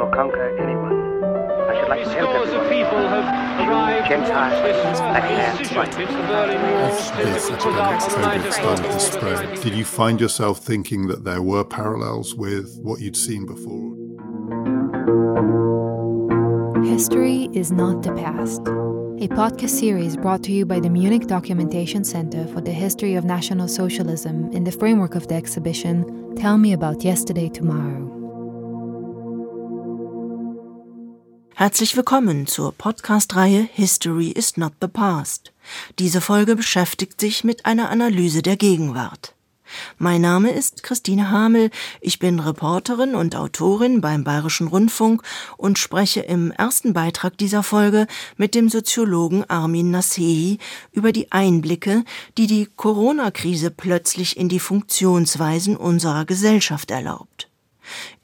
or conquer anyone. I should like to help everyone. Gentiles, black As this epidemic COVID started to spread, did you find yourself thinking that there were parallels with what you'd seen before? History is not the past. A podcast series brought to you by the Munich Documentation Center for the History of National Socialism in the framework of the exhibition Tell Me About Yesterday Tomorrow. Herzlich willkommen zur Podcast-Reihe History is not the past. Diese Folge beschäftigt sich mit einer Analyse der Gegenwart. Mein Name ist Christine Hamel, ich bin Reporterin und Autorin beim Bayerischen Rundfunk und spreche im ersten Beitrag dieser Folge mit dem Soziologen Armin Nasehi über die Einblicke, die die Corona-Krise plötzlich in die Funktionsweisen unserer Gesellschaft erlaubt.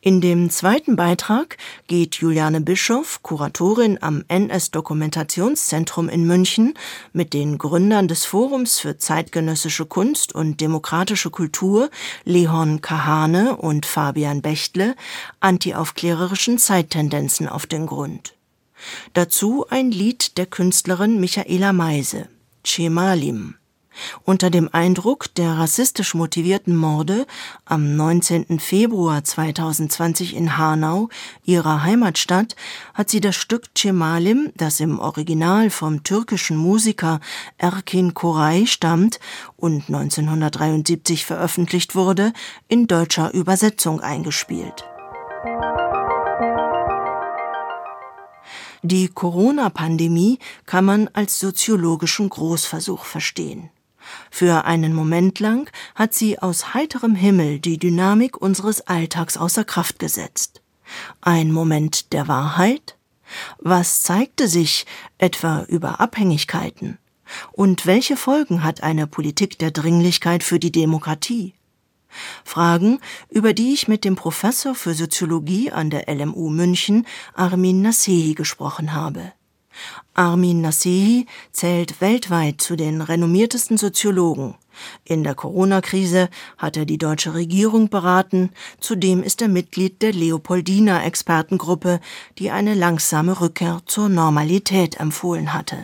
In dem zweiten Beitrag geht Juliane Bischoff, Kuratorin am NS-Dokumentationszentrum in München, mit den Gründern des Forums für zeitgenössische Kunst und demokratische Kultur, Leon Kahane und Fabian Bechtle, antiaufklärerischen Zeittendenzen auf den Grund. Dazu ein Lied der Künstlerin Michaela Meise, Chemalim. Unter dem Eindruck der rassistisch motivierten Morde am 19. Februar 2020 in Hanau, ihrer Heimatstadt, hat sie das Stück Cemalim, das im Original vom türkischen Musiker Erkin Koray stammt und 1973 veröffentlicht wurde, in deutscher Übersetzung eingespielt. Die Corona-Pandemie kann man als soziologischen Großversuch verstehen. Für einen Moment lang hat sie aus heiterem Himmel die Dynamik unseres Alltags außer Kraft gesetzt. Ein Moment der Wahrheit? Was zeigte sich etwa über Abhängigkeiten? Und welche Folgen hat eine Politik der Dringlichkeit für die Demokratie? Fragen, über die ich mit dem Professor für Soziologie an der LMU München, Armin Nasehi, gesprochen habe. Armin Nasehi zählt weltweit zu den renommiertesten Soziologen. In der Corona-Krise hat er die deutsche Regierung beraten. Zudem ist er Mitglied der Leopoldina Expertengruppe, die eine langsame Rückkehr zur Normalität empfohlen hatte.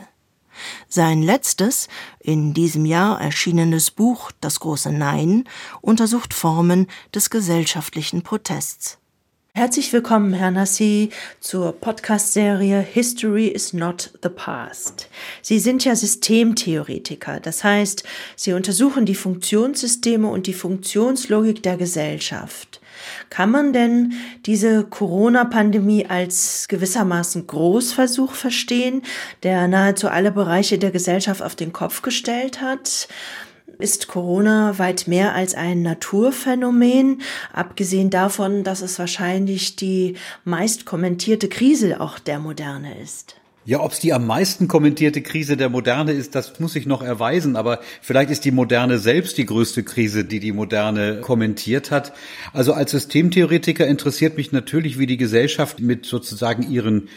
Sein letztes, in diesem Jahr erschienenes Buch Das große Nein untersucht Formen des gesellschaftlichen Protests. Herzlich willkommen, Herr Nassi, zur Podcast-Serie History is not the past. Sie sind ja Systemtheoretiker, das heißt, Sie untersuchen die Funktionssysteme und die Funktionslogik der Gesellschaft. Kann man denn diese Corona-Pandemie als gewissermaßen Großversuch verstehen, der nahezu alle Bereiche der Gesellschaft auf den Kopf gestellt hat? Ist Corona weit mehr als ein Naturphänomen, abgesehen davon, dass es wahrscheinlich die meist kommentierte Krise auch der Moderne ist. Ja, ob es die am meisten kommentierte Krise der Moderne ist, das muss ich noch erweisen. Aber vielleicht ist die Moderne selbst die größte Krise, die die Moderne kommentiert hat. Also als Systemtheoretiker interessiert mich natürlich, wie die Gesellschaft mit sozusagen ihren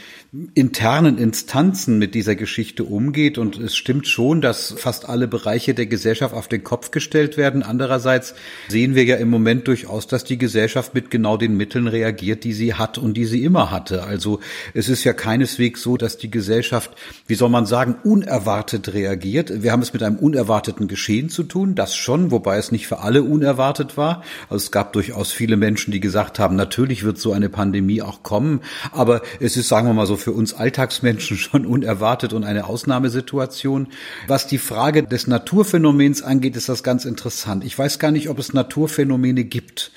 internen Instanzen mit dieser Geschichte umgeht. Und es stimmt schon, dass fast alle Bereiche der Gesellschaft auf den Kopf gestellt werden. Andererseits sehen wir ja im Moment durchaus, dass die Gesellschaft mit genau den Mitteln reagiert, die sie hat und die sie immer hatte. Also es ist ja keineswegs so, dass die Gesellschaft, wie soll man sagen, unerwartet reagiert. Wir haben es mit einem unerwarteten Geschehen zu tun, das schon, wobei es nicht für alle unerwartet war. Also es gab durchaus viele Menschen, die gesagt haben, natürlich wird so eine Pandemie auch kommen, aber es ist, sagen wir mal so, für uns Alltagsmenschen schon unerwartet und eine Ausnahmesituation. Was die Frage des Naturphänomens angeht, ist das ganz interessant. Ich weiß gar nicht, ob es Naturphänomene gibt.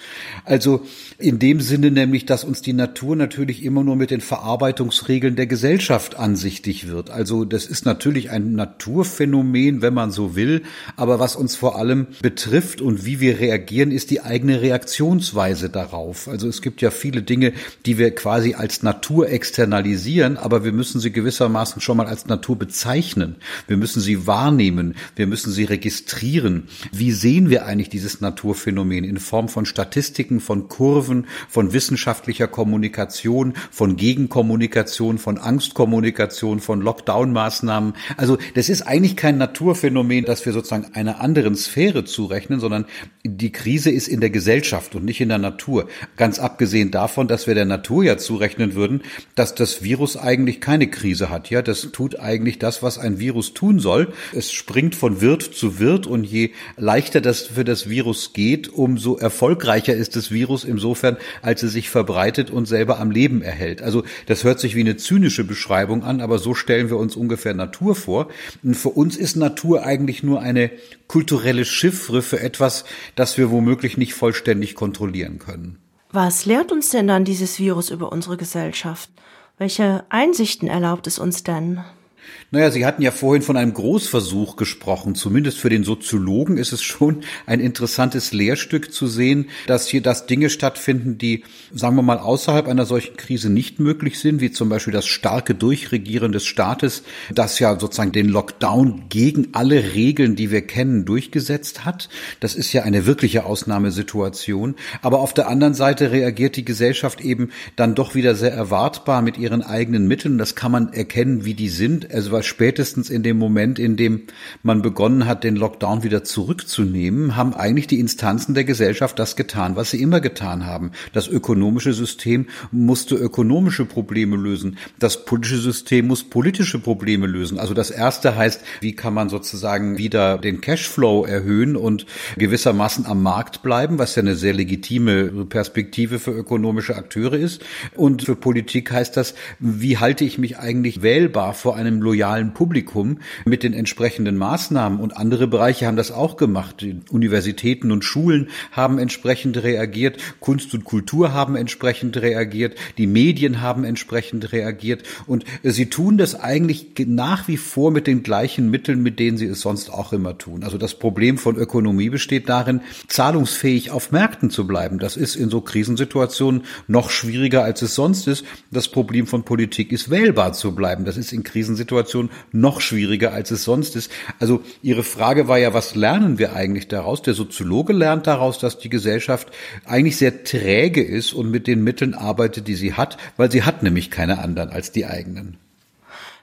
Also in dem Sinne nämlich, dass uns die Natur natürlich immer nur mit den Verarbeitungsregeln der Gesellschaft ansichtig wird. Also das ist natürlich ein Naturphänomen, wenn man so will, aber was uns vor allem betrifft und wie wir reagieren, ist die eigene Reaktionsweise darauf. Also es gibt ja viele Dinge, die wir quasi als Natur externalisieren, aber wir müssen sie gewissermaßen schon mal als Natur bezeichnen. Wir müssen sie wahrnehmen, wir müssen sie registrieren. Wie sehen wir eigentlich dieses Naturphänomen in Form von Statistiken, von Kurven, von wissenschaftlicher Kommunikation, von Gegenkommunikation, von Angstkommunikation, von Lockdown-Maßnahmen. Also das ist eigentlich kein Naturphänomen, das wir sozusagen einer anderen Sphäre zurechnen, sondern die Krise ist in der Gesellschaft und nicht in der Natur. Ganz abgesehen davon, dass wir der Natur ja zurechnen würden, dass das Virus eigentlich keine Krise hat. Ja, das tut eigentlich das, was ein Virus tun soll. Es springt von Wirt zu Wirt und je leichter das für das Virus geht, umso erfolgreicher ist das Virus insofern, als es sich verbreitet und selber am Leben erhält. Also das hört sich wie eine zynische Beschreibung an, aber so stellen wir uns ungefähr Natur vor. Und für uns ist Natur eigentlich nur eine kulturelle Chiffre für etwas, das wir womöglich nicht vollständig kontrollieren können. Was lehrt uns denn dann dieses Virus über unsere Gesellschaft? Welche Einsichten erlaubt es uns denn? Naja, Sie hatten ja vorhin von einem Großversuch gesprochen. Zumindest für den Soziologen ist es schon ein interessantes Lehrstück zu sehen, dass hier das Dinge stattfinden, die, sagen wir mal, außerhalb einer solchen Krise nicht möglich sind, wie zum Beispiel das starke Durchregieren des Staates, das ja sozusagen den Lockdown gegen alle Regeln, die wir kennen, durchgesetzt hat. Das ist ja eine wirkliche Ausnahmesituation. Aber auf der anderen Seite reagiert die Gesellschaft eben dann doch wieder sehr erwartbar mit ihren eigenen Mitteln. Das kann man erkennen, wie die sind. Also war spätestens in dem Moment, in dem man begonnen hat, den Lockdown wieder zurückzunehmen, haben eigentlich die Instanzen der Gesellschaft das getan, was sie immer getan haben. Das ökonomische System musste ökonomische Probleme lösen. Das politische System muss politische Probleme lösen. Also das erste heißt, wie kann man sozusagen wieder den Cashflow erhöhen und gewissermaßen am Markt bleiben, was ja eine sehr legitime Perspektive für ökonomische Akteure ist. Und für Politik heißt das, wie halte ich mich eigentlich wählbar vor einem loyalen medialen Publikum mit den entsprechenden Maßnahmen. Und andere Bereiche haben das auch gemacht. Universitäten und Schulen haben entsprechend reagiert. Kunst und Kultur haben entsprechend reagiert. Die Medien haben entsprechend reagiert. Und sie tun das eigentlich nach wie vor mit den gleichen Mitteln, mit denen sie es sonst auch immer tun. Also das Problem von Ökonomie besteht darin, zahlungsfähig auf Märkten zu bleiben. Das ist in so Krisensituationen noch schwieriger, als es sonst ist. Das Problem von Politik ist, wählbar zu bleiben. Das ist in Krisensituationen Situation noch schwieriger, als es sonst ist. Also Ihre Frage war ja, was lernen wir eigentlich daraus? Der Soziologe lernt daraus, dass die Gesellschaft eigentlich sehr träge ist und mit den Mitteln arbeitet, die sie hat, weil sie hat nämlich keine anderen als die eigenen.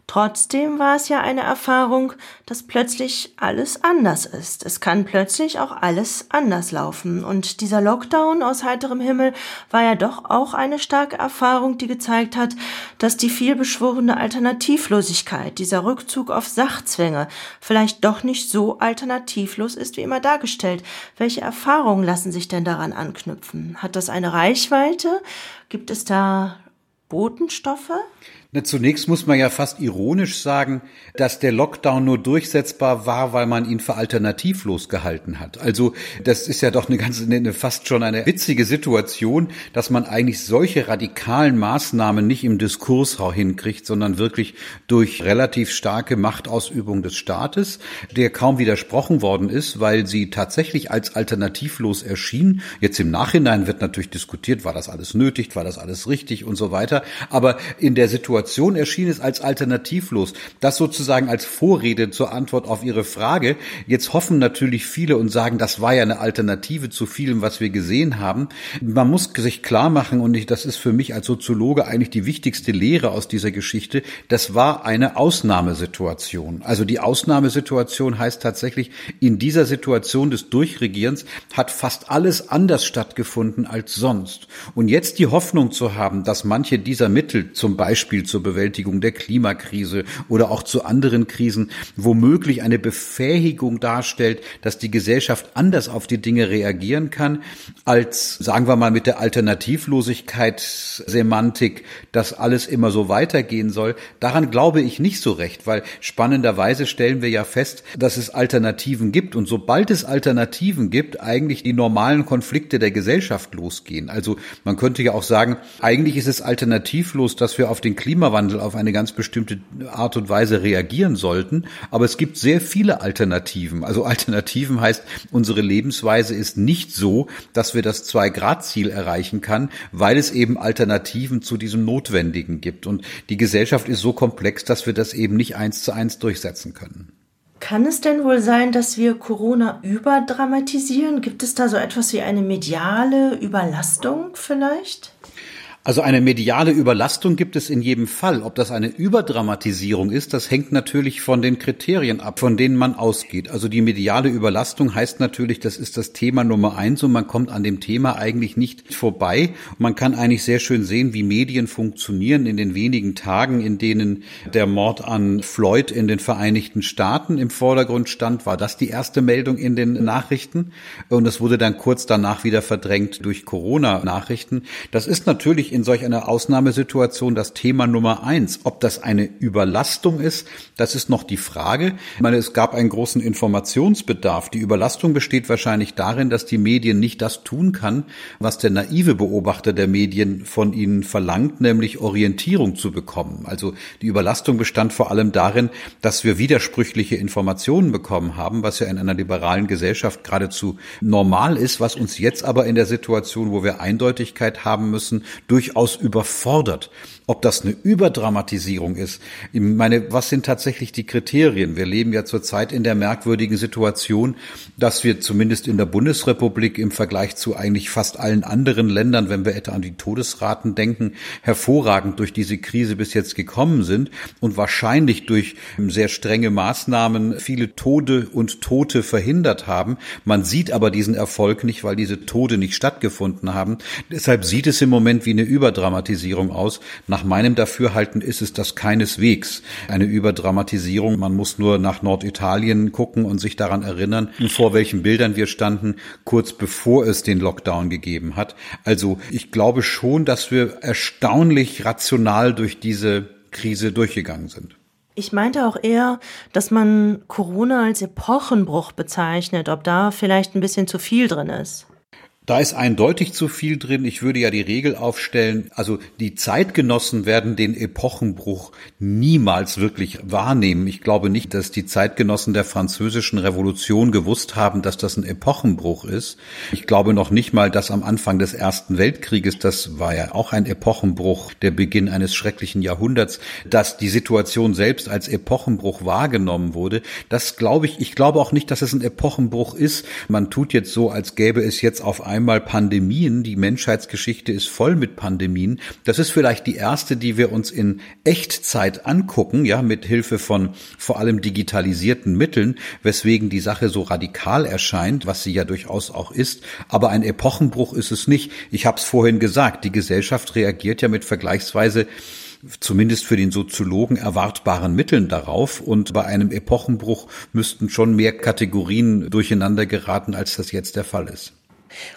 Trotzdem war es ja eine Erfahrung, dass plötzlich alles anders ist. Es kann plötzlich auch alles anders laufen. Und dieser Lockdown aus heiterem Himmel war ja doch auch eine starke Erfahrung, die gezeigt hat, dass die vielbeschworene Alternativlosigkeit, dieser Rückzug auf Sachzwänge, vielleicht doch nicht so alternativlos ist, wie immer dargestellt. Welche Erfahrungen lassen sich denn daran anknüpfen? Hat das eine Reichweite? Gibt es da Botenstoffe? Na, zunächst muss man ja fast ironisch sagen, dass der Lockdown nur durchsetzbar war, weil man ihn für alternativlos gehalten hat. Also das ist ja doch eine ganz, eine, fast schon eine witzige Situation, dass man eigentlich solche radikalen Maßnahmen nicht im Diskurs hinkriegt, sondern wirklich durch relativ starke Machtausübung des Staates, der kaum widersprochen worden ist, weil sie tatsächlich als alternativlos erschien. Jetzt im Nachhinein wird natürlich diskutiert, war das alles nötig, war das alles richtig und so weiter. Aber in der Situation Situation erschien es als alternativlos. Das sozusagen als Vorrede zur Antwort auf Ihre Frage. Jetzt hoffen natürlich viele und sagen, das war ja eine Alternative zu vielem, was wir gesehen haben. Man muss sich klar machen, und ich, das ist für mich als Soziologe eigentlich die wichtigste Lehre aus dieser Geschichte, das war eine Ausnahmesituation. Also die Ausnahmesituation heißt tatsächlich, in dieser Situation des Durchregierens hat fast alles anders stattgefunden als sonst. Und jetzt die Hoffnung zu haben, dass manche dieser Mittel, zum Beispiel zur Bewältigung der Klimakrise oder auch zu anderen Krisen womöglich eine Befähigung darstellt, dass die Gesellschaft anders auf die Dinge reagieren kann, als, sagen wir mal, mit der Alternativlosigkeitssemantik, dass alles immer so weitergehen soll. Daran glaube ich nicht so recht, weil spannenderweise stellen wir ja fest, dass es Alternativen gibt und sobald es Alternativen gibt, eigentlich die normalen Konflikte der Gesellschaft losgehen. Also man könnte ja auch sagen, eigentlich ist es alternativlos, dass wir auf den Klimawandel Klimawandel auf eine ganz bestimmte Art und Weise reagieren sollten. Aber es gibt sehr viele Alternativen. Also Alternativen heißt, unsere Lebensweise ist nicht so, dass wir das Zwei-Grad-Ziel erreichen kann, weil es eben Alternativen zu diesem Notwendigen gibt. Und die Gesellschaft ist so komplex, dass wir das eben nicht eins zu eins durchsetzen können. Kann es denn wohl sein, dass wir Corona überdramatisieren? Gibt es da so etwas wie eine mediale Überlastung vielleicht? Also eine mediale Überlastung gibt es in jedem Fall. Ob das eine Überdramatisierung ist, das hängt natürlich von den Kriterien ab, von denen man ausgeht. Also die mediale Überlastung heißt natürlich, das ist das Thema Nummer eins und man kommt an dem Thema eigentlich nicht vorbei. Man kann eigentlich sehr schön sehen, wie Medien funktionieren in den wenigen Tagen, in denen der Mord an Floyd in den Vereinigten Staaten im Vordergrund stand, war das die erste Meldung in den Nachrichten. Und es wurde dann kurz danach wieder verdrängt durch Corona-Nachrichten. Das ist natürlich in solch einer Ausnahmesituation das Thema Nummer eins. Ob das eine Überlastung ist, das ist noch die Frage. Ich meine, es gab einen großen Informationsbedarf. Die Überlastung besteht wahrscheinlich darin, dass die Medien nicht das tun kann, was der naive Beobachter der Medien von ihnen verlangt, nämlich Orientierung zu bekommen. Also die Überlastung bestand vor allem darin, dass wir widersprüchliche Informationen bekommen haben, was ja in einer liberalen Gesellschaft geradezu normal ist, was uns jetzt aber in der Situation, wo wir Eindeutigkeit haben müssen, durch durchaus überfordert. Ob das eine Überdramatisierung ist, ich meine, was sind tatsächlich die Kriterien? Wir leben ja zurzeit in der merkwürdigen Situation, dass wir zumindest in der Bundesrepublik im Vergleich zu eigentlich fast allen anderen Ländern, wenn wir etwa an die Todesraten denken, hervorragend durch diese Krise bis jetzt gekommen sind und wahrscheinlich durch sehr strenge Maßnahmen viele Tode und Tote verhindert haben. Man sieht aber diesen Erfolg nicht, weil diese Tode nicht stattgefunden haben. Deshalb sieht es im Moment wie eine Überdramatisierung aus. Nach meinem Dafürhalten ist es das keineswegs eine Überdramatisierung. Man muss nur nach Norditalien gucken und sich daran erinnern, vor welchen Bildern wir standen, kurz bevor es den Lockdown gegeben hat. Also ich glaube schon, dass wir erstaunlich rational durch diese Krise durchgegangen sind. Ich meinte auch eher, dass man Corona als Epochenbruch bezeichnet, ob da vielleicht ein bisschen zu viel drin ist. Da ist eindeutig zu viel drin. Ich würde ja die Regel aufstellen, also die Zeitgenossen werden den Epochenbruch niemals wirklich wahrnehmen. Ich glaube nicht, dass die Zeitgenossen der französischen Revolution gewusst haben, dass das ein Epochenbruch ist. Ich glaube noch nicht mal, dass am Anfang des Ersten Weltkrieges, das war ja auch ein Epochenbruch, der Beginn eines schrecklichen Jahrhunderts, dass die Situation selbst als Epochenbruch wahrgenommen wurde. Das glaube ich, ich glaube auch nicht, dass es ein Epochenbruch ist. Man tut jetzt so, als gäbe es jetzt auf Pandemien. Die Menschheitsgeschichte ist voll mit Pandemien. Das ist vielleicht die erste, die wir uns in Echtzeit angucken, ja, mit Hilfe von vor allem digitalisierten Mitteln, weswegen die Sache so radikal erscheint, was sie ja durchaus auch ist. Aber ein Epochenbruch ist es nicht. Ich habe es vorhin gesagt, die Gesellschaft reagiert ja mit vergleichsweise zumindest für den Soziologen erwartbaren Mitteln darauf. Und bei einem Epochenbruch müssten schon mehr Kategorien durcheinander geraten, als das jetzt der Fall ist.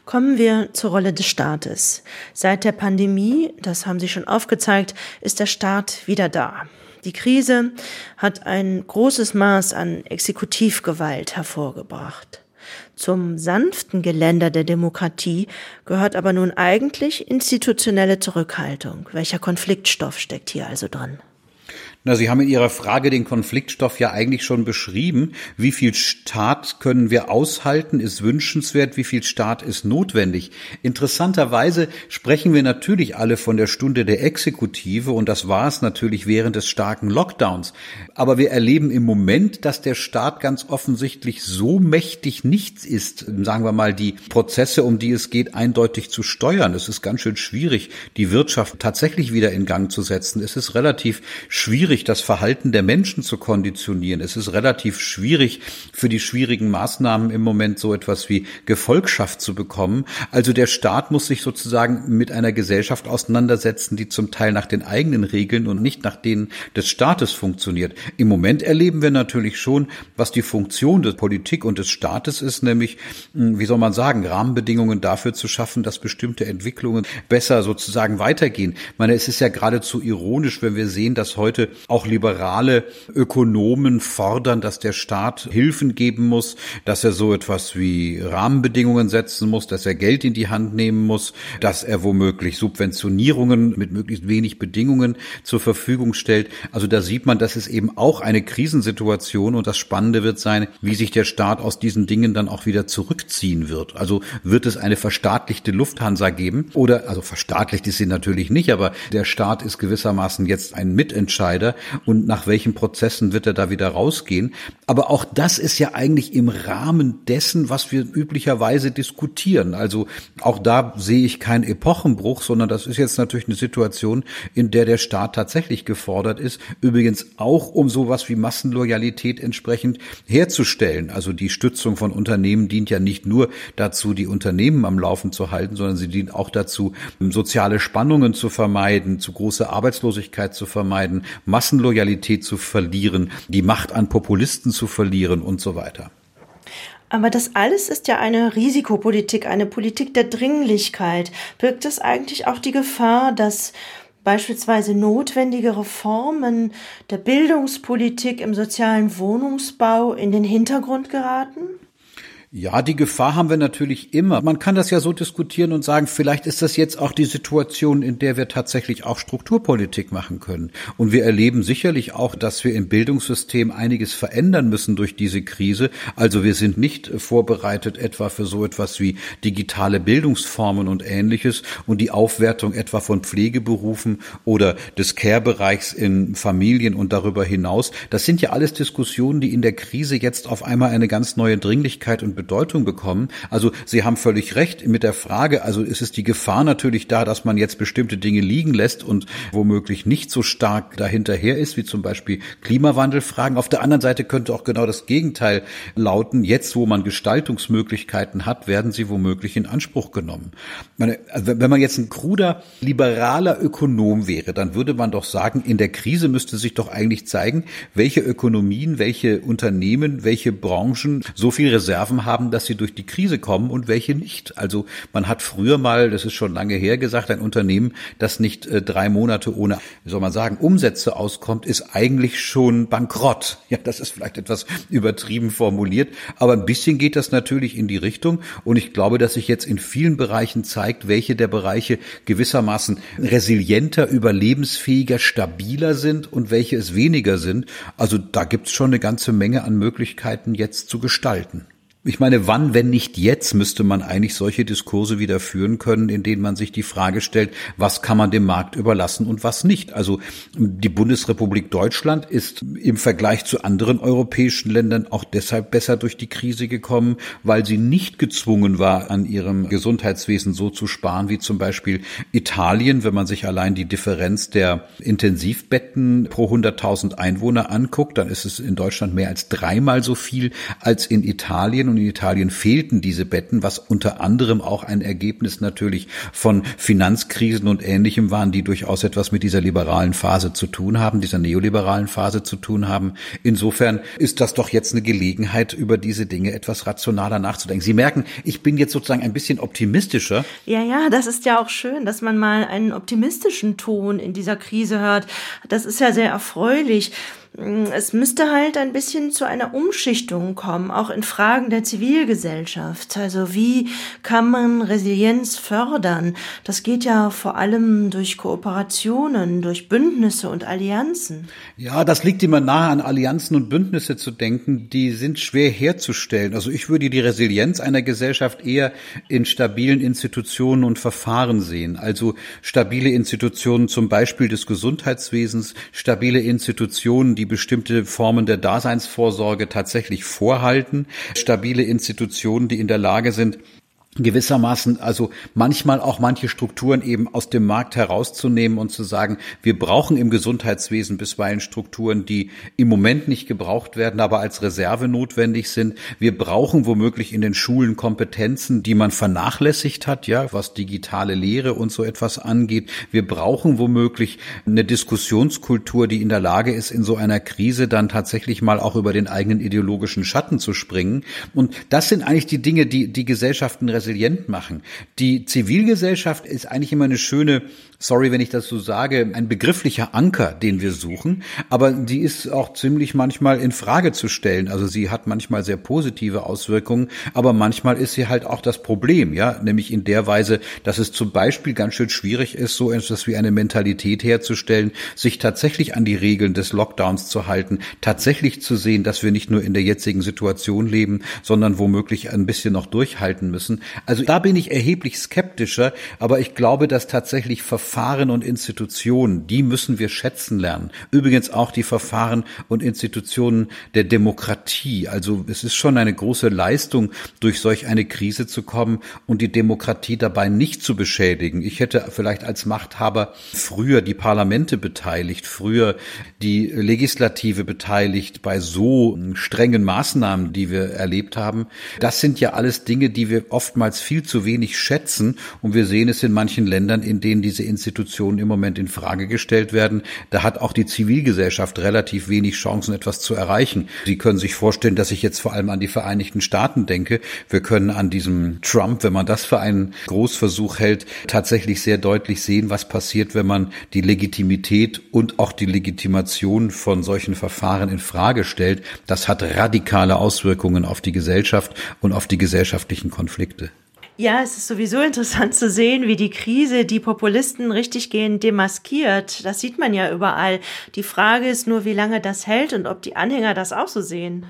Kommen wir zur Rolle des Staates. Seit der Pandemie, das haben Sie schon aufgezeigt, ist der Staat wieder da. Die Krise hat ein großes Maß an Exekutivgewalt hervorgebracht. Zum sanften Geländer der Demokratie gehört aber nun eigentlich institutionelle Zurückhaltung. Welcher Konfliktstoff steckt hier also drin? Na, Sie haben in Ihrer Frage den Konfliktstoff ja eigentlich schon beschrieben. Wie viel Staat können wir aushalten, ist wünschenswert, wie viel Staat ist notwendig. Interessanterweise sprechen wir natürlich alle von der Stunde der Exekutive und das war es natürlich während des starken Lockdowns. Aber wir erleben im Moment, dass der Staat ganz offensichtlich so mächtig nichts ist, sagen wir mal, die Prozesse, um die es geht, eindeutig zu steuern. Es ist ganz schön schwierig, die Wirtschaft tatsächlich wieder in Gang zu setzen. Es ist relativ schwierig, schwierig, das Verhalten der Menschen zu konditionieren. Es ist relativ schwierig, für die schwierigen Maßnahmen im Moment so etwas wie Gefolgschaft zu bekommen. Also der Staat muss sich sozusagen mit einer Gesellschaft auseinandersetzen, die zum Teil nach den eigenen Regeln und nicht nach denen des Staates funktioniert. Im Moment erleben wir natürlich schon, was die Funktion der Politik und des Staates ist, nämlich, hm, wie soll man sagen, Rahmenbedingungen dafür zu schaffen, dass bestimmte Entwicklungen besser sozusagen weitergehen. Ich meine, es ist ja geradezu ironisch, wenn wir sehen, dass heute auch liberale Ökonomen fordern, dass der Staat Hilfen geben muss, dass er so etwas wie Rahmenbedingungen setzen muss, dass er Geld in die Hand nehmen muss, dass er womöglich Subventionierungen mit möglichst wenig Bedingungen zur Verfügung stellt. Also da sieht man, das ist eben auch eine Krisensituation und das Spannende wird sein, wie sich der Staat aus diesen Dingen dann auch wieder zurückziehen wird. Also wird es eine verstaatlichte Lufthansa geben oder, also verstaatlicht ist sie natürlich nicht, aber der Staat ist gewissermaßen jetzt ein Mitentscheider und nach welchen Prozessen wird er da wieder rausgehen. Aber auch das ist ja eigentlich im Rahmen dessen, was wir üblicherweise diskutieren. Also auch da sehe ich keinen Epochenbruch, sondern das ist jetzt natürlich eine Situation, in der der Staat tatsächlich gefordert ist. Übrigens auch, um sowas wie Massenloyalität entsprechend herzustellen. Also die Stützung von Unternehmen dient ja nicht nur dazu, die Unternehmen am Laufen zu halten, sondern sie dient auch dazu, soziale Spannungen zu vermeiden, zu große Arbeitslosigkeit zu vermeiden, Massenloyalität zu verlieren, die Macht an Populisten zu verlieren und so weiter. Aber das alles ist ja eine Risikopolitik, eine Politik der Dringlichkeit. Birgt es eigentlich auch die Gefahr, dass beispielsweise notwendige Reformen der Bildungspolitik im sozialen Wohnungsbau in den Hintergrund geraten? Ja, die Gefahr haben wir natürlich immer. Man kann das ja so diskutieren und sagen, vielleicht ist das jetzt auch die Situation, in der wir tatsächlich auch Strukturpolitik machen können. Und wir erleben sicherlich auch, dass wir im Bildungssystem einiges verändern müssen durch diese Krise. Also wir sind nicht vorbereitet etwa für so etwas wie digitale Bildungsformen und ähnliches und die Aufwertung etwa von Pflegeberufen oder des Care-Bereichs in Familien und darüber hinaus. Das sind ja alles Diskussionen, die in der Krise jetzt auf einmal eine ganz neue Dringlichkeit und Bedeutung bekommen. Also Sie haben völlig recht mit der Frage, also ist es die Gefahr natürlich da, dass man jetzt bestimmte Dinge liegen lässt und womöglich nicht so stark dahinterher ist, wie zum Beispiel Klimawandelfragen. Auf der anderen Seite könnte auch genau das Gegenteil lauten. Jetzt, wo man Gestaltungsmöglichkeiten hat, werden sie womöglich in Anspruch genommen. Wenn man jetzt ein kruder, liberaler Ökonom wäre, dann würde man doch sagen, in der Krise müsste sich doch eigentlich zeigen, welche Ökonomien, welche Unternehmen, welche Branchen so viel Reserven haben, dass sie durch die Krise kommen und welche nicht. Also man hat früher mal, das ist schon lange her gesagt, ein Unternehmen, das nicht äh, drei Monate ohne, wie soll man sagen, Umsätze auskommt, ist eigentlich schon bankrott. Ja, das ist vielleicht etwas übertrieben formuliert, aber ein bisschen geht das natürlich in die Richtung und ich glaube, dass sich jetzt in vielen Bereichen zeigt, welche der Bereiche gewissermaßen resilienter, überlebensfähiger, stabiler sind und welche es weniger sind. Also da gibt's schon eine ganze Menge an Möglichkeiten jetzt zu gestalten. Ich meine, wann, wenn nicht jetzt, müsste man eigentlich solche Diskurse wieder führen können, in denen man sich die Frage stellt, was kann man dem Markt überlassen und was nicht. Also die Bundesrepublik Deutschland ist im Vergleich zu anderen europäischen Ländern auch deshalb besser durch die Krise gekommen, weil sie nicht gezwungen war, an ihrem Gesundheitswesen so zu sparen wie zum Beispiel Italien, wenn man sich allein die Differenz der Intensivbetten pro 100.000 Einwohner anguckt, dann ist es in Deutschland mehr als dreimal so viel als in Italien. Und in Italien fehlten diese Betten, was unter anderem auch ein Ergebnis natürlich von Finanzkrisen und Ähnlichem waren, die durchaus etwas mit dieser liberalen Phase zu tun haben, dieser neoliberalen Phase zu tun haben. Insofern ist das doch jetzt eine Gelegenheit, über diese Dinge etwas rationaler nachzudenken. Sie merken, ich bin jetzt sozusagen ein bisschen optimistischer. Ja, ja, das ist ja auch schön, dass man mal einen optimistischen Ton in dieser Krise hört. Das ist ja sehr erfreulich. Es müsste halt ein bisschen zu einer Umschichtung kommen, auch in Fragen der Zivilgesellschaft. Also wie kann man Resilienz fördern? Das geht ja vor allem durch Kooperationen, durch Bündnisse und Allianzen. Ja, das liegt immer nahe, an Allianzen und Bündnisse zu denken. Die sind schwer herzustellen. Also ich würde die Resilienz einer Gesellschaft eher in stabilen Institutionen und Verfahren sehen. Also stabile Institutionen zum Beispiel des Gesundheitswesens, stabile Institutionen, die bestimmte Formen der Daseinsvorsorge tatsächlich vorhalten, stabile Institutionen, die in der Lage sind, gewissermaßen also manchmal auch manche Strukturen eben aus dem Markt herauszunehmen und zu sagen, wir brauchen im Gesundheitswesen bisweilen Strukturen, die im Moment nicht gebraucht werden, aber als Reserve notwendig sind. Wir brauchen womöglich in den Schulen Kompetenzen, die man vernachlässigt hat, ja, was digitale Lehre und so etwas angeht. Wir brauchen womöglich eine Diskussionskultur, die in der Lage ist, in so einer Krise dann tatsächlich mal auch über den eigenen ideologischen Schatten zu springen. Und das sind eigentlich die Dinge, die die Gesellschaften resilient machen. Die Zivilgesellschaft ist eigentlich immer eine schöne sorry, wenn ich das so sage, ein begrifflicher Anker, den wir suchen, aber die ist auch ziemlich manchmal in Frage zu stellen. Also sie hat manchmal sehr positive Auswirkungen, aber manchmal ist sie halt auch das Problem, ja, nämlich in der Weise, dass es zum Beispiel ganz schön schwierig ist, so etwas wie eine Mentalität herzustellen, sich tatsächlich an die Regeln des Lockdowns zu halten, tatsächlich zu sehen, dass wir nicht nur in der jetzigen Situation leben, sondern womöglich ein bisschen noch durchhalten müssen. Also da bin ich erheblich skeptischer, aber ich glaube, dass tatsächlich Verfahren und Institutionen, die müssen wir schätzen lernen. Übrigens auch die Verfahren und Institutionen der Demokratie. Also es ist schon eine große Leistung, durch solch eine Krise zu kommen und die Demokratie dabei nicht zu beschädigen. Ich hätte vielleicht als Machthaber früher die Parlamente beteiligt, früher die Legislative beteiligt bei so strengen Maßnahmen, die wir erlebt haben. Das sind ja alles Dinge, die wir oftmals viel zu wenig schätzen und wir sehen es in manchen Ländern, in denen diese Institutionen im Moment in Frage gestellt werden. Da hat auch die Zivilgesellschaft relativ wenig Chancen, etwas zu erreichen. Sie können sich vorstellen, dass ich jetzt vor allem an die Vereinigten Staaten denke. Wir können an diesem Trump, wenn man das für einen Großversuch hält, tatsächlich sehr deutlich sehen, was passiert, wenn man die Legitimität und auch die Legitimation von solchen Verfahren in Frage stellt. Das hat radikale Auswirkungen auf die Gesellschaft und auf die gesellschaftlichen Konflikte. Ja, es ist sowieso interessant zu sehen, wie die Krise die Populisten richtig gehend demaskiert. Das sieht man ja überall. Die Frage ist nur, wie lange das hält und ob die Anhänger das auch so sehen.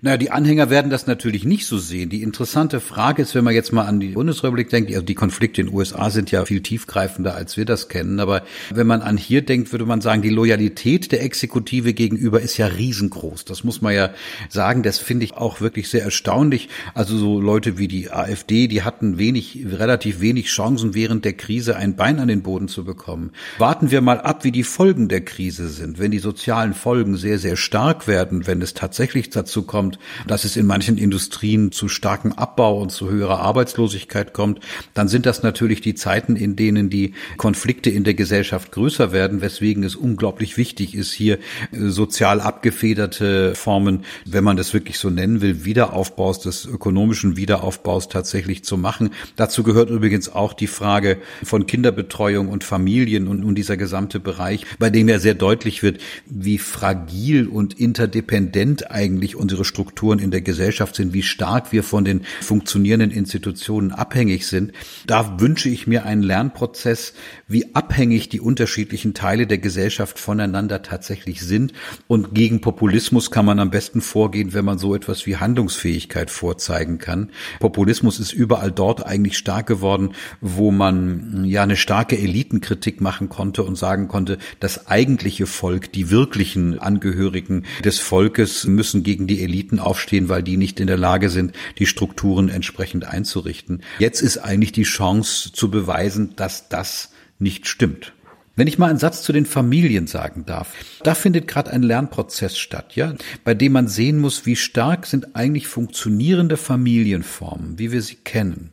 Naja, die Anhänger werden das natürlich nicht so sehen. Die interessante Frage ist, wenn man jetzt mal an die Bundesrepublik denkt, also die Konflikte in den USA sind ja viel tiefgreifender, als wir das kennen. Aber wenn man an hier denkt, würde man sagen, die Loyalität der Exekutive gegenüber ist ja riesengroß. Das muss man ja sagen. Das finde ich auch wirklich sehr erstaunlich. Also so Leute wie die AfD, die hatten wenig, relativ wenig Chancen während der Krise ein Bein an den Boden zu bekommen. Warten wir mal ab, wie die Folgen der Krise sind. Wenn die sozialen Folgen sehr, sehr stark werden, wenn es tatsächlich dazu kommt, kommt, dass es in manchen Industrien zu starkem Abbau und zu höherer Arbeitslosigkeit kommt, dann sind das natürlich die Zeiten, in denen die Konflikte in der Gesellschaft größer werden, weswegen es unglaublich wichtig ist, hier äh, sozial abgefederte Formen, wenn man das wirklich so nennen will, Wiederaufbaus, des ökonomischen Wiederaufbaus tatsächlich zu machen. Dazu gehört übrigens auch die Frage von Kinderbetreuung und Familien und nun dieser gesamte Bereich, bei dem ja sehr deutlich wird, wie fragil und interdependent eigentlich unsere Strukturen in der Gesellschaft sind, wie stark wir von den funktionierenden Institutionen abhängig sind. Da wünsche ich mir einen Lernprozess, wie abhängig die unterschiedlichen Teile der Gesellschaft voneinander tatsächlich sind. Und gegen Populismus kann man am besten vorgehen, wenn man so etwas wie Handlungsfähigkeit vorzeigen kann. Populismus ist überall dort eigentlich stark geworden, wo man ja eine starke Elitenkritik machen konnte und sagen konnte, das eigentliche Volk, die wirklichen Angehörigen des Volkes müssen gegen die Eliten Eliten aufstehen, weil die nicht in der Lage sind, die Strukturen entsprechend einzurichten. Jetzt ist eigentlich die Chance zu beweisen, dass das nicht stimmt. Wenn ich mal einen Satz zu den Familien sagen darf, da findet gerade ein Lernprozess statt, ja, bei dem man sehen muss, wie stark sind eigentlich funktionierende Familienformen, wie wir sie kennen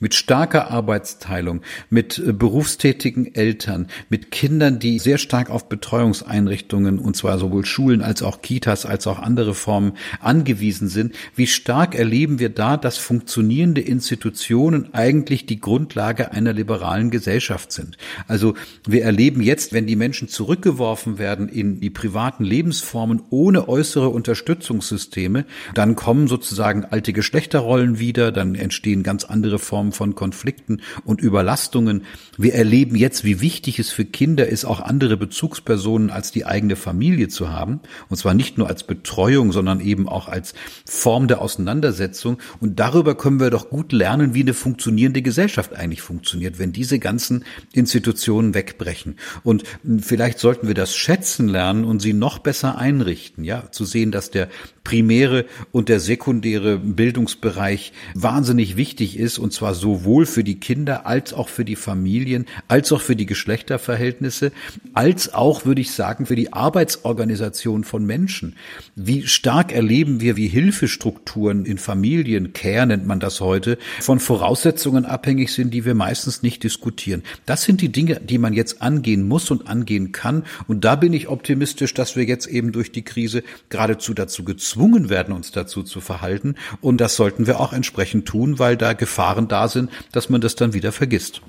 mit starker Arbeitsteilung, mit äh, berufstätigen Eltern, mit Kindern, die sehr stark auf Betreuungseinrichtungen, und zwar sowohl Schulen als auch Kitas, als auch andere Formen angewiesen sind. Wie stark erleben wir da, dass funktionierende Institutionen eigentlich die Grundlage einer liberalen Gesellschaft sind? Also wir erleben jetzt, wenn die Menschen zurückgeworfen werden in die privaten Lebensformen ohne äußere Unterstützungssysteme, dann kommen sozusagen alte Geschlechterrollen wieder, dann entstehen ganz andere Formen von Konflikten und Überlastungen. Wir erleben jetzt, wie wichtig es für Kinder ist, auch andere Bezugspersonen als die eigene Familie zu haben. Und zwar nicht nur als Betreuung, sondern eben auch als Form der Auseinandersetzung. Und darüber können wir doch gut lernen, wie eine funktionierende Gesellschaft eigentlich funktioniert, wenn diese ganzen Institutionen wegbrechen. Und vielleicht sollten wir das schätzen lernen und sie noch besser einrichten, ja, zu sehen, dass der primäre und der sekundäre Bildungsbereich wahnsinnig wichtig ist und zwar sowohl für die Kinder als auch für die Familien, als auch für die Geschlechterverhältnisse, als auch, würde ich sagen, für die Arbeitsorganisation von Menschen. Wie stark erleben wir, wie Hilfestrukturen in Familien, Care nennt man das heute, von Voraussetzungen abhängig sind, die wir meistens nicht diskutieren. Das sind die Dinge, die man jetzt angehen muss und angehen kann. Und da bin ich optimistisch, dass wir jetzt eben durch die Krise geradezu dazu gezwungen werden, uns dazu zu verhalten. Und das sollten wir auch entsprechend tun, weil da Gefahren da sind, dass man das dann wieder vergisst.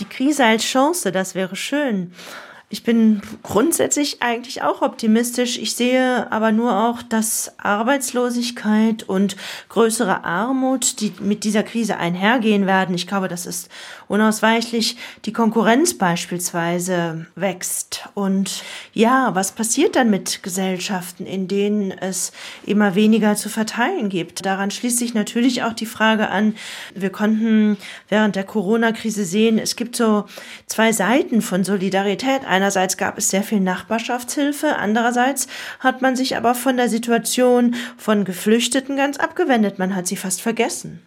Die Krise als Chance, das wäre schön. Ich bin grundsätzlich eigentlich auch optimistisch. Ich sehe aber nur auch, dass Arbeitslosigkeit und größere Armut, die mit dieser Krise einhergehen werden, ich glaube, das ist unausweichlich, die Konkurrenz beispielsweise wächst. Und ja, was passiert dann mit Gesellschaften, in denen es immer weniger zu verteilen gibt? Daran schließt sich natürlich auch die Frage an, wir konnten während der Corona-Krise sehen, es gibt so zwei Seiten von Solidarität. Einerseits gab es sehr viel Nachbarschaftshilfe, andererseits hat man sich aber von der Situation von Geflüchteten ganz abgewendet. Man hat sie fast vergessen.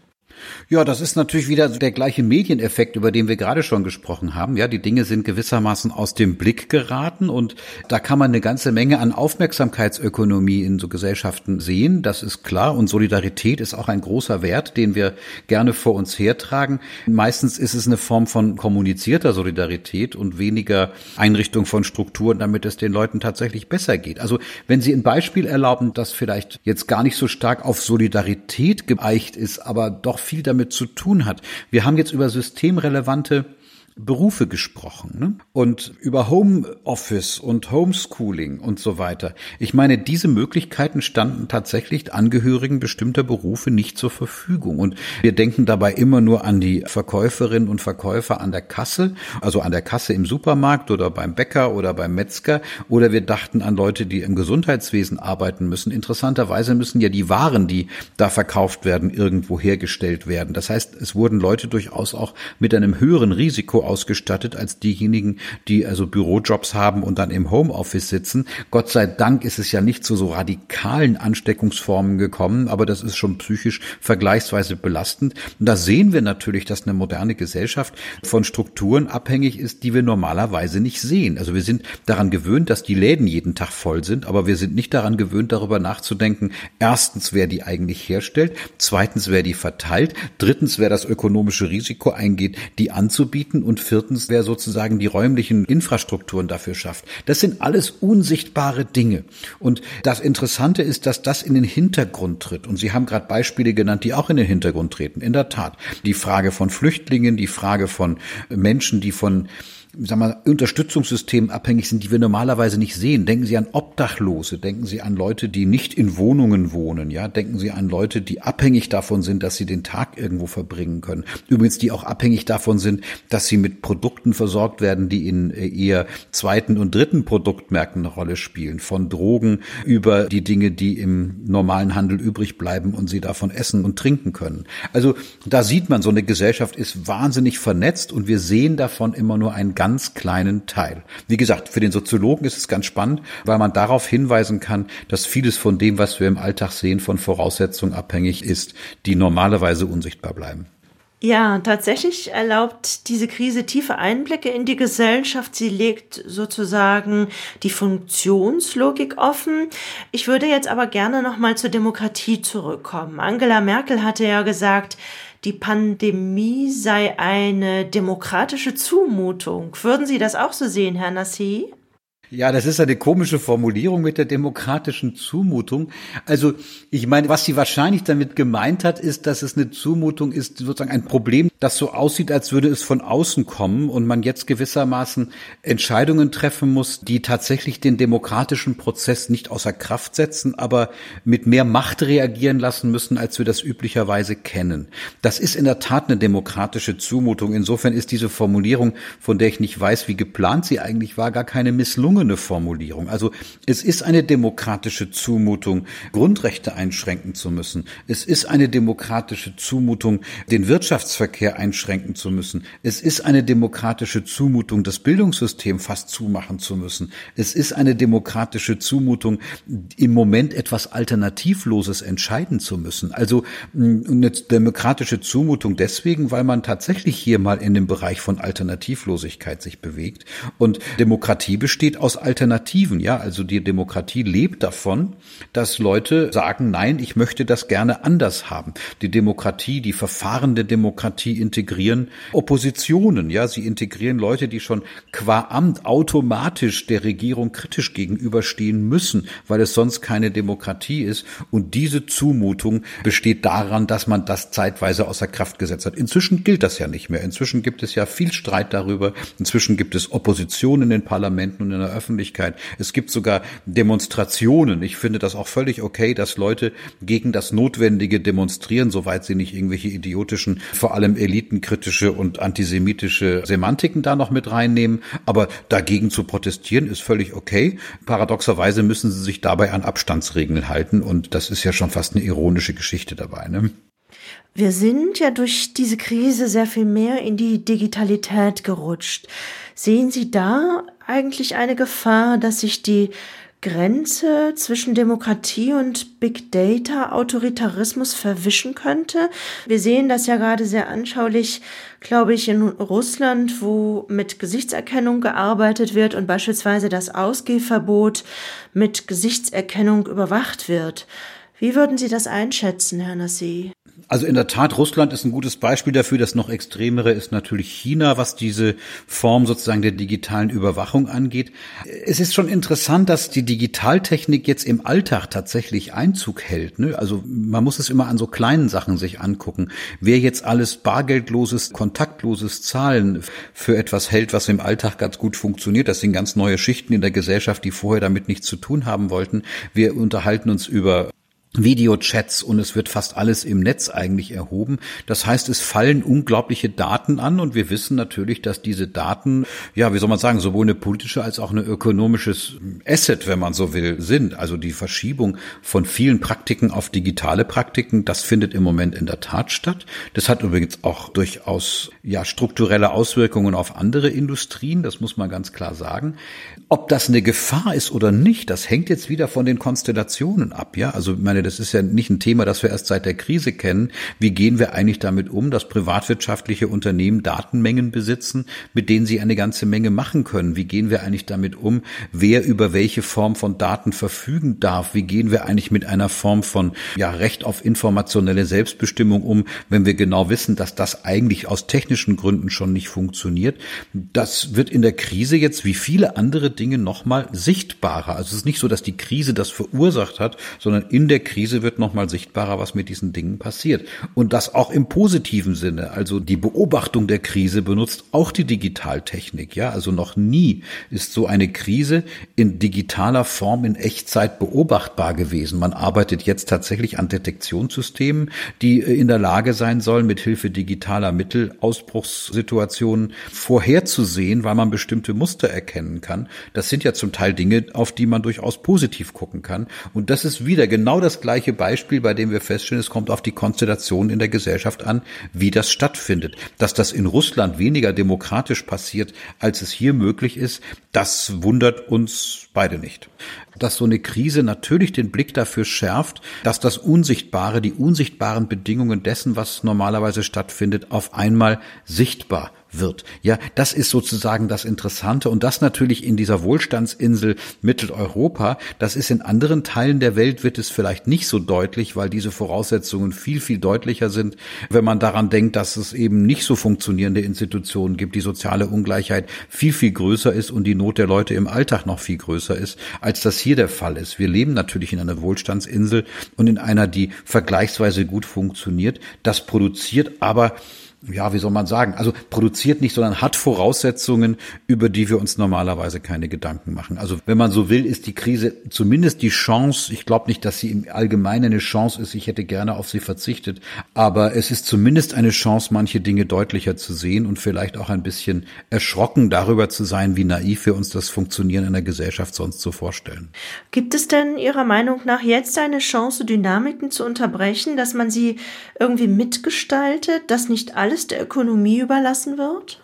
Ja, das ist natürlich wieder der gleiche Medieneffekt, über den wir gerade schon gesprochen haben. Ja, die Dinge sind gewissermaßen aus dem Blick geraten und da kann man eine ganze Menge an Aufmerksamkeitsökonomie in so Gesellschaften sehen. Das ist klar und Solidarität ist auch ein großer Wert, den wir gerne vor uns hertragen. Meistens ist es eine Form von kommunizierter Solidarität und weniger Einrichtung von Strukturen, damit es den Leuten tatsächlich besser geht. Also wenn Sie ein Beispiel erlauben, das vielleicht jetzt gar nicht so stark auf Solidarität geeicht ist, aber doch viel damit zu tun hat. Wir haben jetzt über systemrelevante Berufe gesprochen ne? und über Homeoffice und Homeschooling und so weiter. Ich meine, diese Möglichkeiten standen tatsächlich Angehörigen bestimmter Berufe nicht zur Verfügung. Und wir denken dabei immer nur an die Verkäuferinnen und Verkäufer an der Kasse, also an der Kasse im Supermarkt oder beim Bäcker oder beim Metzger. Oder wir dachten an Leute, die im Gesundheitswesen arbeiten müssen. Interessanterweise müssen ja die Waren, die da verkauft werden, irgendwo hergestellt werden. Das heißt, es wurden Leute durchaus auch mit einem höheren Risiko ausgestattet als diejenigen, die also Bürojobs haben und dann im Homeoffice sitzen. Gott sei Dank ist es ja nicht zu so radikalen Ansteckungsformen gekommen, aber das ist schon psychisch vergleichsweise belastend. Und da sehen wir natürlich, dass eine moderne Gesellschaft von Strukturen abhängig ist, die wir normalerweise nicht sehen. Also wir sind daran gewöhnt, dass die Läden jeden Tag voll sind, aber wir sind nicht daran gewöhnt, darüber nachzudenken, erstens, wer die eigentlich herstellt, zweitens, wer die verteilt, drittens, wer das ökonomische Risiko eingeht, die anzubieten und viertens, wer sozusagen die räumlichen Infrastrukturen dafür schafft. Das sind alles unsichtbare Dinge. Und das Interessante ist, dass das in den Hintergrund tritt. Und Sie haben gerade Beispiele genannt, die auch in den Hintergrund treten. In der Tat. Die Frage von Flüchtlingen, die Frage von Menschen, die von sag mal, Unterstützungssystemen abhängig sind, die wir normalerweise nicht sehen. Denken Sie an Obdachlose, denken Sie an Leute, die nicht in Wohnungen wohnen, ja, denken Sie an Leute, die abhängig davon sind, dass sie den Tag irgendwo verbringen können. Übrigens, die auch abhängig davon sind, dass sie mit Produkten versorgt werden, die in äh, eher zweiten und dritten Produktmärkten eine Rolle spielen. Von Drogen über die Dinge, die im normalen Handel übrig bleiben und sie davon essen und trinken können. Also da sieht man, so eine Gesellschaft ist wahnsinnig vernetzt und wir sehen davon immer nur ein ganz kleinen Teil. Wie gesagt, für den Soziologen ist es ganz spannend, weil man darauf hinweisen kann, dass vieles von dem, was wir im Alltag sehen, von Voraussetzungen abhängig ist, die normalerweise unsichtbar bleiben. Ja, tatsächlich erlaubt diese Krise tiefe Einblicke in die Gesellschaft. Sie legt sozusagen die Funktionslogik offen. Ich würde jetzt aber gerne noch mal zur Demokratie zurückkommen. Angela Merkel hatte ja gesagt, die Pandemie sei eine demokratische Zumutung. Würden Sie das auch so sehen, Herr Nassi? Ja, das ist eine komische Formulierung mit der demokratischen Zumutung. Also ich meine, was sie wahrscheinlich damit gemeint hat, ist, dass es eine Zumutung ist, sozusagen ein Problem, das so aussieht, als würde es von außen kommen und man jetzt gewissermaßen Entscheidungen treffen muss, die tatsächlich den demokratischen Prozess nicht außer Kraft setzen, aber mit mehr Macht reagieren lassen müssen, als wir das üblicherweise kennen. Das ist in der Tat eine demokratische Zumutung. Insofern ist diese Formulierung, von der ich nicht weiß, wie geplant sie eigentlich war, gar keine misslungene gelungene Formulierung. Also es ist eine demokratische Zumutung, Grundrechte einschränken zu müssen. Es ist eine demokratische Zumutung, den Wirtschaftsverkehr einschränken zu müssen. Es ist eine demokratische Zumutung, das Bildungssystem fast zumachen zu müssen. Es ist eine demokratische Zumutung, im Moment etwas Alternativloses entscheiden zu müssen. Also eine demokratische Zumutung deswegen, weil man tatsächlich hier mal in dem Bereich von Alternativlosigkeit sich bewegt. Und Demokratie besteht durchaus Alternativen, ja. Also die Demokratie lebt davon, dass Leute sagen, nein, ich möchte das gerne anders haben. Die Demokratie, die Verfahren der Demokratie integrieren Oppositionen, ja. Sie integrieren Leute, die schon qua Amt automatisch der Regierung kritisch gegenüberstehen müssen, weil es sonst keine Demokratie ist. Und diese Zumutung besteht daran, dass man das zeitweise außer Kraft gesetzt hat. Inzwischen gilt das ja nicht mehr. Inzwischen gibt es ja viel Streit darüber. Inzwischen gibt es Opposition in den Parlamenten und in der Öffentlichkeit. Es gibt sogar Demonstrationen. Ich finde das auch völlig okay, dass Leute gegen das Notwendige demonstrieren, soweit sie nicht irgendwelche idiotischen, vor allem elitenkritische und antisemitische Semantiken da noch mit reinnehmen. Aber dagegen zu protestieren ist völlig okay. Paradoxerweise müssen sie sich dabei an Abstandsregeln halten und das ist ja schon fast eine ironische Geschichte dabei. Ne? Wir sind ja durch diese Krise sehr viel mehr in die Digitalität gerutscht. Sehen Sie da eigentlich eine Gefahr, dass sich die Grenze zwischen Demokratie und Big Data Autoritarismus verwischen könnte. Wir sehen das ja gerade sehr anschaulich, glaube ich, in Russland, wo mit Gesichtserkennung gearbeitet wird und beispielsweise das Ausgehverbot mit Gesichtserkennung überwacht wird. Wie würden Sie das einschätzen, Herr Nassi? Also in der Tat, Russland ist ein gutes Beispiel dafür. Das noch extremere ist natürlich China, was diese Form sozusagen der digitalen Überwachung angeht. Es ist schon interessant, dass die Digitaltechnik jetzt im Alltag tatsächlich Einzug hält. Ne? Also man muss es immer an so kleinen Sachen sich angucken. Wer jetzt alles bargeldloses, kontaktloses Zahlen für etwas hält, was im Alltag ganz gut funktioniert, das sind ganz neue Schichten in der Gesellschaft, die vorher damit nichts zu tun haben wollten. Wir unterhalten uns über Videochats und es wird fast alles im Netz eigentlich erhoben. Das heißt, es fallen unglaubliche Daten an und wir wissen natürlich, dass diese Daten, ja, wie soll man sagen, sowohl eine politische als auch eine ökonomisches Asset, wenn man so will, sind. Also die Verschiebung von vielen Praktiken auf digitale Praktiken, das findet im Moment in der Tat statt. Das hat übrigens auch durchaus, ja, strukturelle Auswirkungen auf andere Industrien. Das muss man ganz klar sagen. Ob das eine Gefahr ist oder nicht, das hängt jetzt wieder von den Konstellationen ab, ja. Also meine das ist ja nicht ein Thema, das wir erst seit der Krise kennen. Wie gehen wir eigentlich damit um, dass privatwirtschaftliche Unternehmen Datenmengen besitzen, mit denen sie eine ganze Menge machen können? Wie gehen wir eigentlich damit um, wer über welche Form von Daten verfügen darf? Wie gehen wir eigentlich mit einer Form von ja, Recht auf informationelle Selbstbestimmung um, wenn wir genau wissen, dass das eigentlich aus technischen Gründen schon nicht funktioniert? Das wird in der Krise jetzt wie viele andere Dinge nochmal sichtbarer. Also es ist nicht so, dass die Krise das verursacht hat, sondern in der Krise wird nochmal sichtbarer, was mit diesen Dingen passiert. Und das auch im positiven Sinne. Also die Beobachtung der Krise benutzt auch die Digitaltechnik. Ja, also noch nie ist so eine Krise in digitaler Form in Echtzeit beobachtbar gewesen. Man arbeitet jetzt tatsächlich an Detektionssystemen, die äh, in der Lage sein sollen, mit Hilfe digitaler Mittel Ausbruchssituationen vorherzusehen, weil man bestimmte Muster erkennen kann. Das sind ja zum Teil Dinge, auf die man durchaus positiv gucken kann. Und das ist wieder genau das gleiche Beispiel, bei dem wir feststellen, es kommt auf die Konstellation in der Gesellschaft an, wie das stattfindet. Dass das in Russland weniger demokratisch passiert, als es hier möglich ist, das wundert uns beide nicht. Dass so eine Krise natürlich den Blick dafür schärft, dass das Unsichtbare, die unsichtbaren Bedingungen dessen, was normalerweise stattfindet, auf einmal sichtbar wird. Ja, das ist sozusagen das Interessante und das natürlich in dieser Wohlstandsinsel Mitteleuropa. Das ist in anderen Teilen der Welt wird es vielleicht nicht so deutlich, weil diese Voraussetzungen viel, viel deutlicher sind, wenn man daran denkt, dass es eben nicht so funktionierende Institutionen gibt, die soziale Ungleichheit viel, viel größer ist und die Not der Leute im Alltag noch viel größer ist, als das hier der Fall ist. Wir leben natürlich in einer Wohlstandsinsel und in einer, die vergleichsweise gut funktioniert. Das produziert aber ja, wie soll man sagen, also produziert nicht, sondern hat Voraussetzungen, über die wir uns normalerweise keine Gedanken machen. Also wenn man so will, ist die Krise zumindest die Chance, ich glaube nicht, dass sie im Allgemeinen eine Chance ist, ich hätte gerne auf sie verzichtet, aber es ist zumindest eine Chance, manche Dinge deutlicher zu sehen und vielleicht auch ein bisschen erschrocken darüber zu sein, wie naiv wir uns das Funktionieren einer Gesellschaft sonst so vorstellen. Gibt es denn Ihrer Meinung nach jetzt eine Chance, Dynamiken zu unterbrechen, dass man sie irgendwie mitgestaltet, dass nicht alle alles der Ökonomie überlassen wird?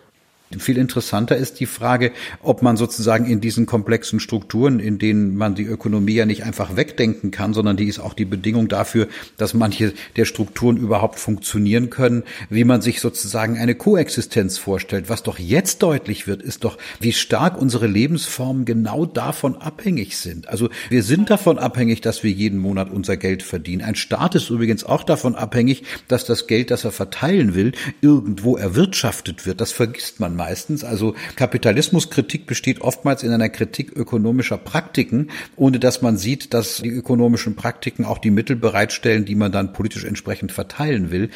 Viel interessanter ist die Frage, ob man sozusagen in diesen komplexen Strukturen, in denen man die Ökonomie ja nicht einfach wegdenken kann, sondern die ist auch die Bedingung dafür, dass manche der Strukturen überhaupt funktionieren können, wie man sich sozusagen eine Koexistenz vorstellt. Was doch jetzt deutlich wird, ist doch, wie stark unsere Lebensformen genau davon abhängig sind. Also wir sind davon abhängig, dass wir jeden Monat unser Geld verdienen. Ein Staat ist übrigens auch davon abhängig, dass das Geld, das er verteilen will, irgendwo erwirtschaftet wird. Das vergisst man meistens. Also Kapitalismuskritik besteht oftmals in einer Kritik ökonomischer Praktiken, ohne dass man sieht, dass die ökonomischen Praktiken auch die Mittel bereitstellen, die man dann politisch entsprechend verteilen will.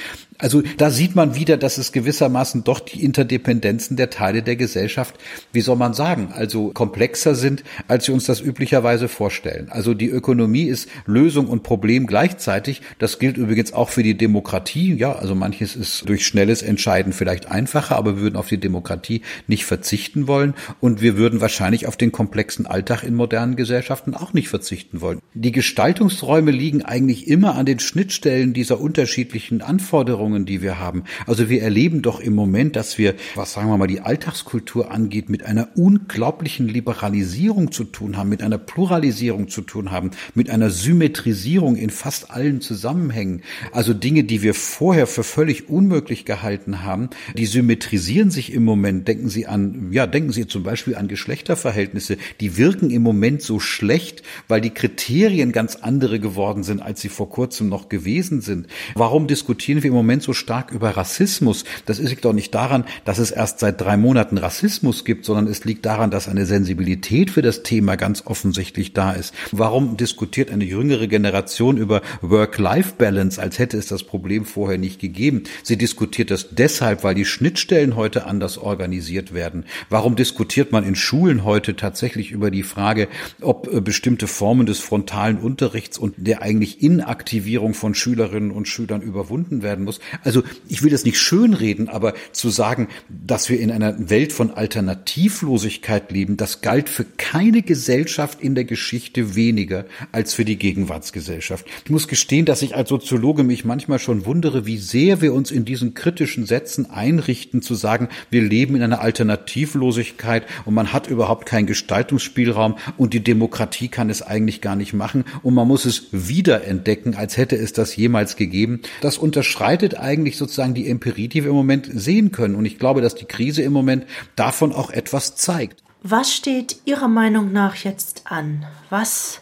Also da sieht man wieder, dass es gewissermaßen doch die Interdependenzen der Teile der Gesellschaft, wie soll man sagen, also komplexer sind, als wir uns das üblicherweise vorstellen. Also die Ökonomie ist Lösung und Problem gleichzeitig. Das gilt übrigens auch für die Demokratie. Ja, also manches ist durch schnelles Entscheiden vielleicht einfacher, aber wir würden auf die Demokratie nicht verzichten wollen und wir würden wahrscheinlich auf den komplexen Alltag in modernen Gesellschaften auch nicht verzichten wollen. Die Gestaltungsräume liegen eigentlich immer an den Schnittstellen dieser unterschiedlichen Anforderungen Veränderungen, die wir haben. Also wir erleben doch im Moment, dass wir, was sagen wir mal, die Alltagskultur angeht, mit einer unglaublichen Liberalisierung zu tun haben, mit einer Pluralisierung zu tun haben, mit einer Symmetrisierung in fast allen Zusammenhängen. Also Dinge, die wir vorher für völlig unmöglich gehalten haben, die symmetrisieren sich im Moment. Denken Sie an, ja, denken Sie zum Beispiel an Geschlechterverhältnisse. Die wirken im Moment so schlecht, weil die Kriterien ganz andere geworden sind, als sie vor kurzem noch gewesen sind. Warum diskutieren wir im Moment so stark über Rassismus, das liegt doch nicht daran, dass es erst seit drei Monaten Rassismus gibt, sondern es liegt daran, dass eine Sensibilität für das Thema ganz offensichtlich da ist. Warum diskutiert eine jüngere Generation über Work-Life-Balance, als hätte es das Problem vorher nicht gegeben? Sie diskutiert das deshalb, weil die Schnittstellen heute anders organisiert werden. Warum diskutiert man in Schulen heute tatsächlich über die Frage, ob äh, bestimmte Formen des frontalen Unterrichts und der eigentlich Inaktivierung von Schülerinnen und Schülern überwunden werden muss? Also ich will das nicht schönreden, aber zu sagen, dass wir in einer Welt von Alternativlosigkeit leben, das galt für keine Gesellschaft in der Geschichte weniger als für die Gegenwartsgesellschaft. Ich muss gestehen, dass ich als Soziologe mich manchmal schon wundere, wie sehr wir uns in diesen kritischen Sätzen einrichten, zu sagen, wir leben in einer Alternativlosigkeit und man hat überhaupt keinen Gestaltungsspielraum und die Demokratie kann es eigentlich gar nicht machen und man muss es wiederentdecken, als hätte es das jemals gegeben. Das unterschreitet bedeutet eigentlich sozusagen die Empirie, die wir im Moment sehen können. Und ich glaube, dass die Krise im Moment davon auch etwas zeigt. Was steht Ihrer Meinung nach jetzt an? Was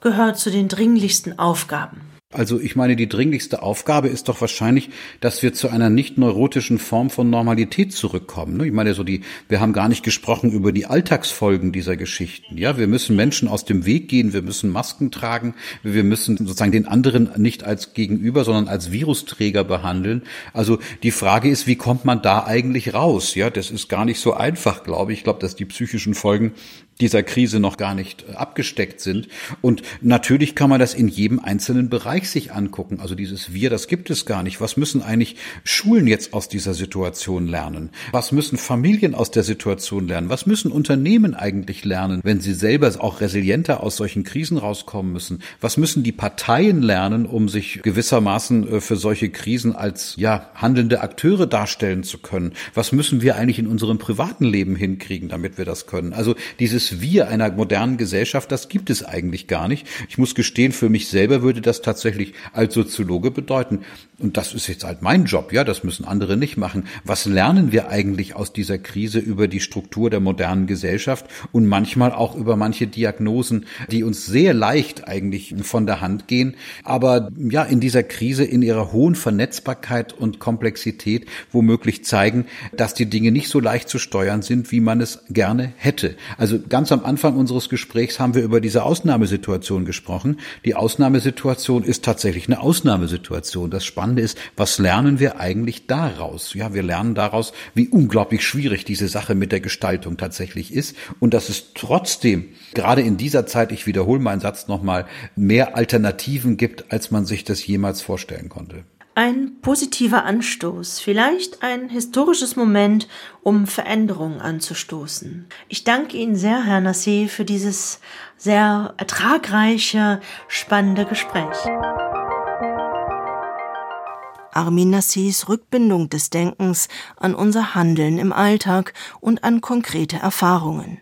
gehört zu den dringlichsten Aufgaben? Also ich meine, die dringlichste Aufgabe ist doch wahrscheinlich, dass wir zu einer nicht neurotischen Form von Normalität zurückkommen. Ne? Ich meine, so die, wir haben gar nicht gesprochen über die Alltagsfolgen dieser Geschichten. Ja, wir müssen Menschen aus dem Weg gehen, wir müssen Masken tragen, wir müssen sozusagen den anderen nicht als Gegenüber, sondern als Virusträger behandeln. Also die Frage ist, wie kommt man da eigentlich raus? Ja, das ist gar nicht so einfach, glaube ich. Ich glaube, dass die psychischen Folgen dieser Krise noch gar nicht äh, abgesteckt sind. Und natürlich kann man das in jedem einzelnen Bereich sich angucken. Also dieses Wir, das gibt es gar nicht. Was müssen eigentlich Schulen jetzt aus dieser Situation lernen? Was müssen Familien aus der Situation lernen? Was müssen Unternehmen eigentlich lernen, wenn sie selber auch resilienter aus solchen Krisen rauskommen müssen? Was müssen die Parteien lernen, um sich gewissermaßen äh, für solche Krisen als, ja, handelnde Akteure darstellen zu können? Was müssen wir eigentlich in unserem privaten Leben hinkriegen, damit wir das können? Also dieses dieses Wir einer modernen Gesellschaft, das gibt es eigentlich gar nicht. Ich muss gestehen, für mich selber würde das tatsächlich als Soziologe bedeuten, und das ist jetzt halt mein Job, ja, das müssen andere nicht machen. Was lernen wir eigentlich aus dieser Krise über die Struktur der modernen Gesellschaft und manchmal auch über manche Diagnosen, die uns sehr leicht eigentlich von der Hand gehen, aber ja, in dieser Krise in ihrer hohen Vernetzbarkeit und Komplexität womöglich zeigen, dass die Dinge nicht so leicht zu steuern sind, wie man es gerne hätte. Also ganz am Anfang unseres Gesprächs haben wir über diese Ausnahmesituation gesprochen. Die Ausnahmesituation ist tatsächlich eine Ausnahmesituation. Das Spannende ist, was lernen wir eigentlich daraus? Ja, wir lernen daraus, wie unglaublich schwierig diese Sache mit der Gestaltung tatsächlich ist und dass es trotzdem gerade in dieser Zeit, ich wiederhole meinen Satz nochmal, mehr Alternativen gibt, als man sich das jemals vorstellen konnte ein positiver Anstoß, vielleicht ein historisches Moment, um Veränderungen anzustoßen. Ich danke Ihnen sehr, Herr Nassé, für dieses sehr ertragreiche, spannende Gespräch. Armin Nassis Rückbindung des Denkens an unser Handeln im Alltag und an konkrete Erfahrungen.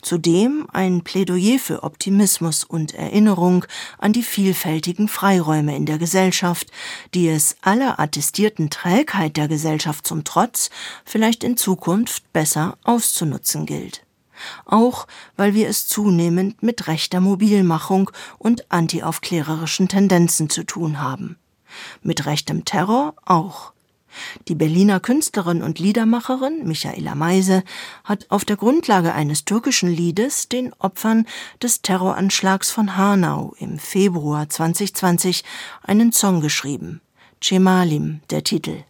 Zudem ein Plädoyer für Optimismus und Erinnerung an die vielfältigen Freiräume in der Gesellschaft, die es aller attestierten Trägheit der Gesellschaft zum Trotz vielleicht in Zukunft besser auszunutzen gilt. Auch weil wir es zunehmend mit rechter Mobilmachung und antiaufklärerischen Tendenzen zu tun haben. Mit rechtem Terror auch. Die Berliner Künstlerin und Liedermacherin Michaela Meise hat auf der Grundlage eines türkischen Liedes den Opfern des Terroranschlags von Hanau im Februar 2020 einen Song geschrieben. Cemalim, der Titel.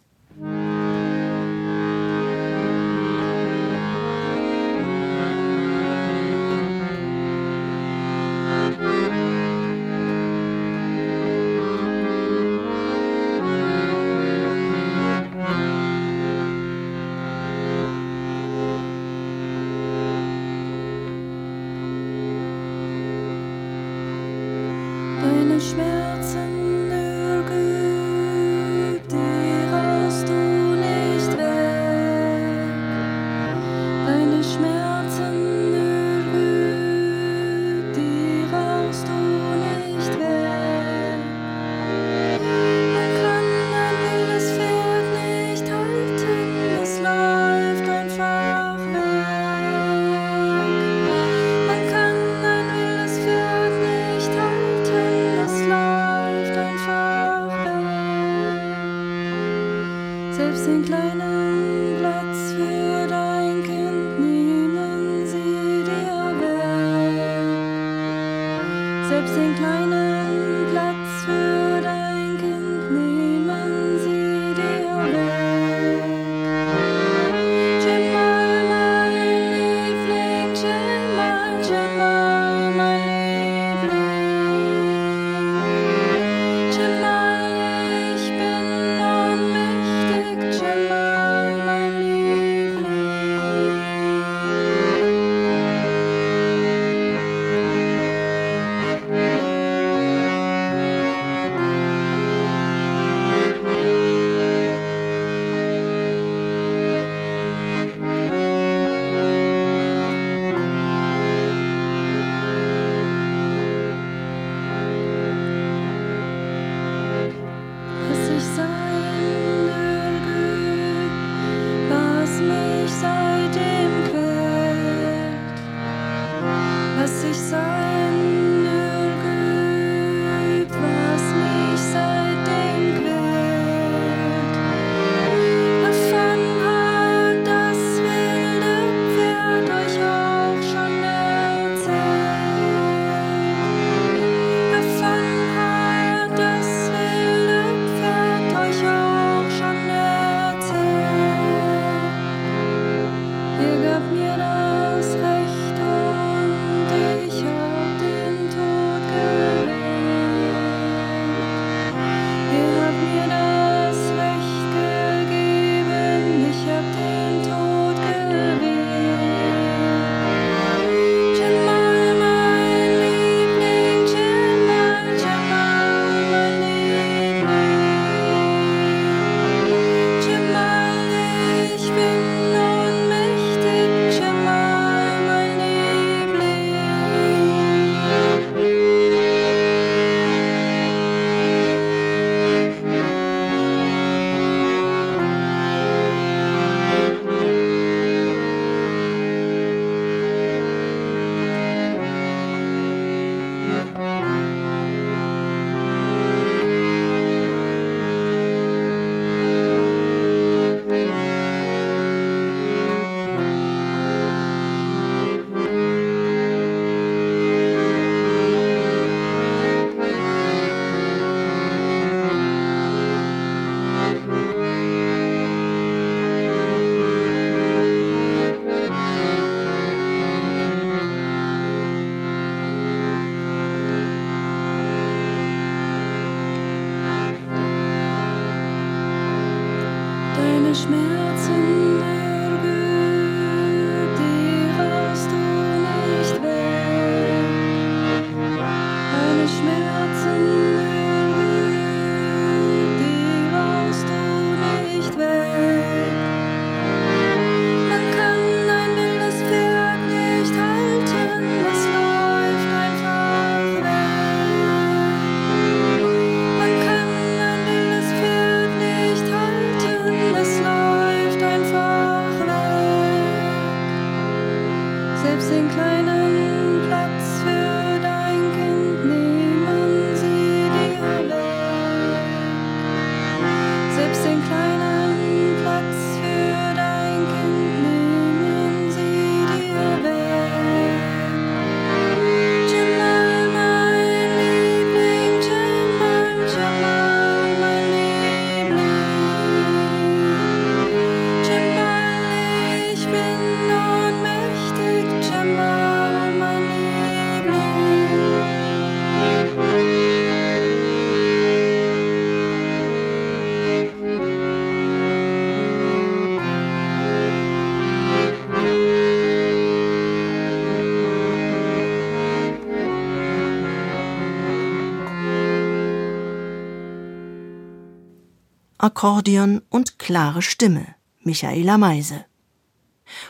Akkordeon und klare Stimme Michaela Meise.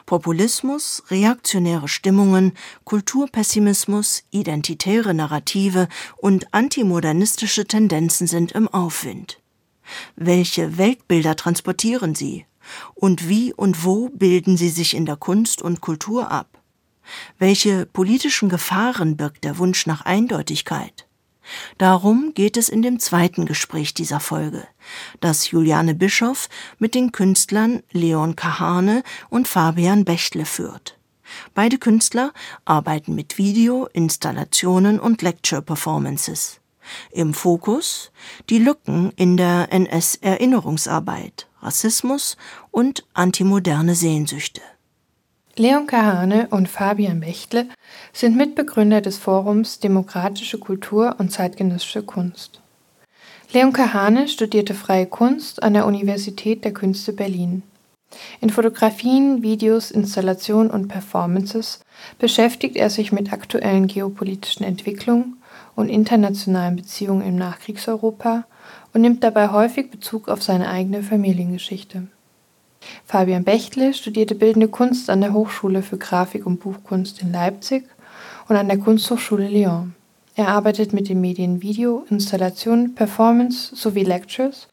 Populismus, reaktionäre Stimmungen, Kulturpessimismus, identitäre Narrative und antimodernistische Tendenzen sind im Aufwind. Welche Weltbilder transportieren sie? Und wie und wo bilden sie sich in der Kunst und Kultur ab? Welche politischen Gefahren birgt der Wunsch nach Eindeutigkeit? Darum geht es in dem zweiten Gespräch dieser Folge, das Juliane Bischoff mit den Künstlern Leon Kahane und Fabian Bechtle führt. Beide Künstler arbeiten mit Video, Installationen und Lecture-Performances. Im Fokus die Lücken in der NS-Erinnerungsarbeit, Rassismus und antimoderne Sehnsüchte. Leon Kahane und Fabian Bechtle sind Mitbegründer des Forums Demokratische Kultur und zeitgenössische Kunst. Leon Kahane studierte Freie Kunst an der Universität der Künste Berlin. In Fotografien, Videos, Installationen und Performances beschäftigt er sich mit aktuellen geopolitischen Entwicklungen und internationalen Beziehungen im Nachkriegseuropa und nimmt dabei häufig Bezug auf seine eigene Familiengeschichte. Fabian Bechtle studierte Bildende Kunst an der Hochschule für Grafik und Buchkunst in Leipzig und an der Kunsthochschule Lyon. Er arbeitet mit den Medien Video, Installation, Performance sowie Lectures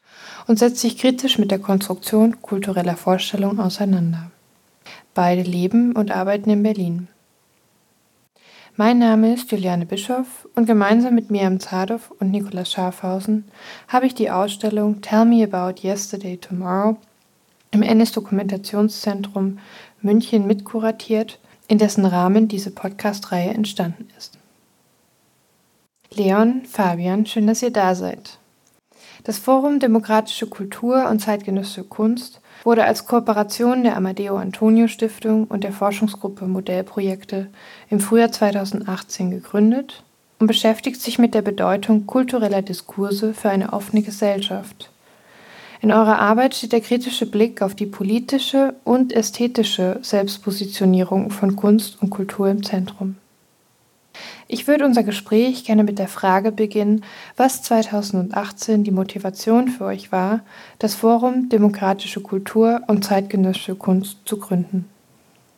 und setzt sich kritisch mit der Konstruktion kultureller Vorstellungen auseinander. Beide leben und arbeiten in Berlin. Mein Name ist Juliane Bischoff und gemeinsam mit Miriam Zadow und Nikolaus Schafhausen habe ich die Ausstellung Tell Me About Yesterday Tomorrow im NS-Dokumentationszentrum München mitkuratiert, in dessen Rahmen diese Podcast-Reihe entstanden ist. Leon, Fabian, schön, dass ihr da seid. Das Forum Demokratische Kultur und zeitgenössische Kunst wurde als Kooperation der Amadeo Antonio Stiftung und der Forschungsgruppe Modellprojekte im Frühjahr 2018 gegründet und beschäftigt sich mit der Bedeutung kultureller Diskurse für eine offene Gesellschaft. In eurer Arbeit steht der kritische Blick auf die politische und ästhetische Selbstpositionierung von Kunst und Kultur im Zentrum. Ich würde unser Gespräch gerne mit der Frage beginnen, was 2018 die Motivation für euch war, das Forum Demokratische Kultur und zeitgenössische Kunst zu gründen.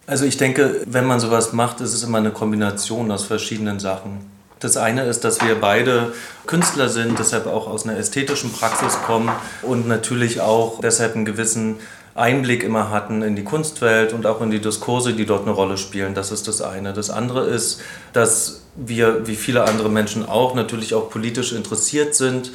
Also ich denke, wenn man sowas macht, ist es immer eine Kombination aus verschiedenen Sachen. Das eine ist, dass wir beide Künstler sind, deshalb auch aus einer ästhetischen Praxis kommen und natürlich auch deshalb einen gewissen Einblick immer hatten in die Kunstwelt und auch in die Diskurse, die dort eine Rolle spielen. Das ist das eine. Das andere ist, dass wir, wie viele andere Menschen auch, natürlich auch politisch interessiert sind.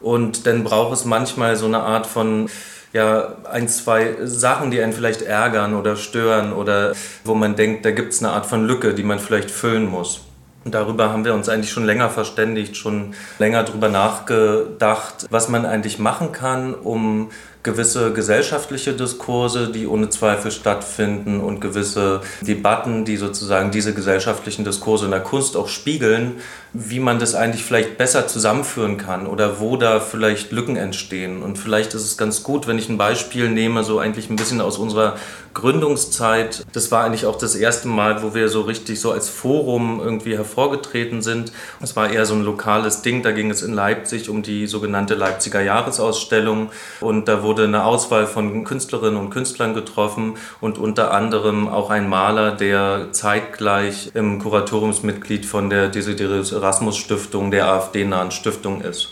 Und dann braucht es manchmal so eine Art von ja, ein, zwei Sachen, die einen vielleicht ärgern oder stören oder wo man denkt, da gibt es eine Art von Lücke, die man vielleicht füllen muss. Und darüber haben wir uns eigentlich schon länger verständigt, schon länger darüber nachgedacht, was man eigentlich machen kann, um gewisse gesellschaftliche Diskurse, die ohne Zweifel stattfinden und gewisse Debatten, die sozusagen diese gesellschaftlichen Diskurse in der Kunst auch spiegeln, wie man das eigentlich vielleicht besser zusammenführen kann oder wo da vielleicht Lücken entstehen. Und vielleicht ist es ganz gut, wenn ich ein Beispiel nehme, so eigentlich ein bisschen aus unserer Gründungszeit. Das war eigentlich auch das erste Mal, wo wir so richtig so als Forum irgendwie hervorgetreten sind. Es war eher so ein lokales Ding. Da ging es in Leipzig um die sogenannte Leipziger Jahresausstellung. Und da wurde eine Auswahl von Künstlerinnen und Künstlern getroffen und unter anderem auch ein Maler, der zeitgleich im Kuratoriumsmitglied von der Desiderius Erasmus Stiftung, der AfD-nahen Stiftung ist.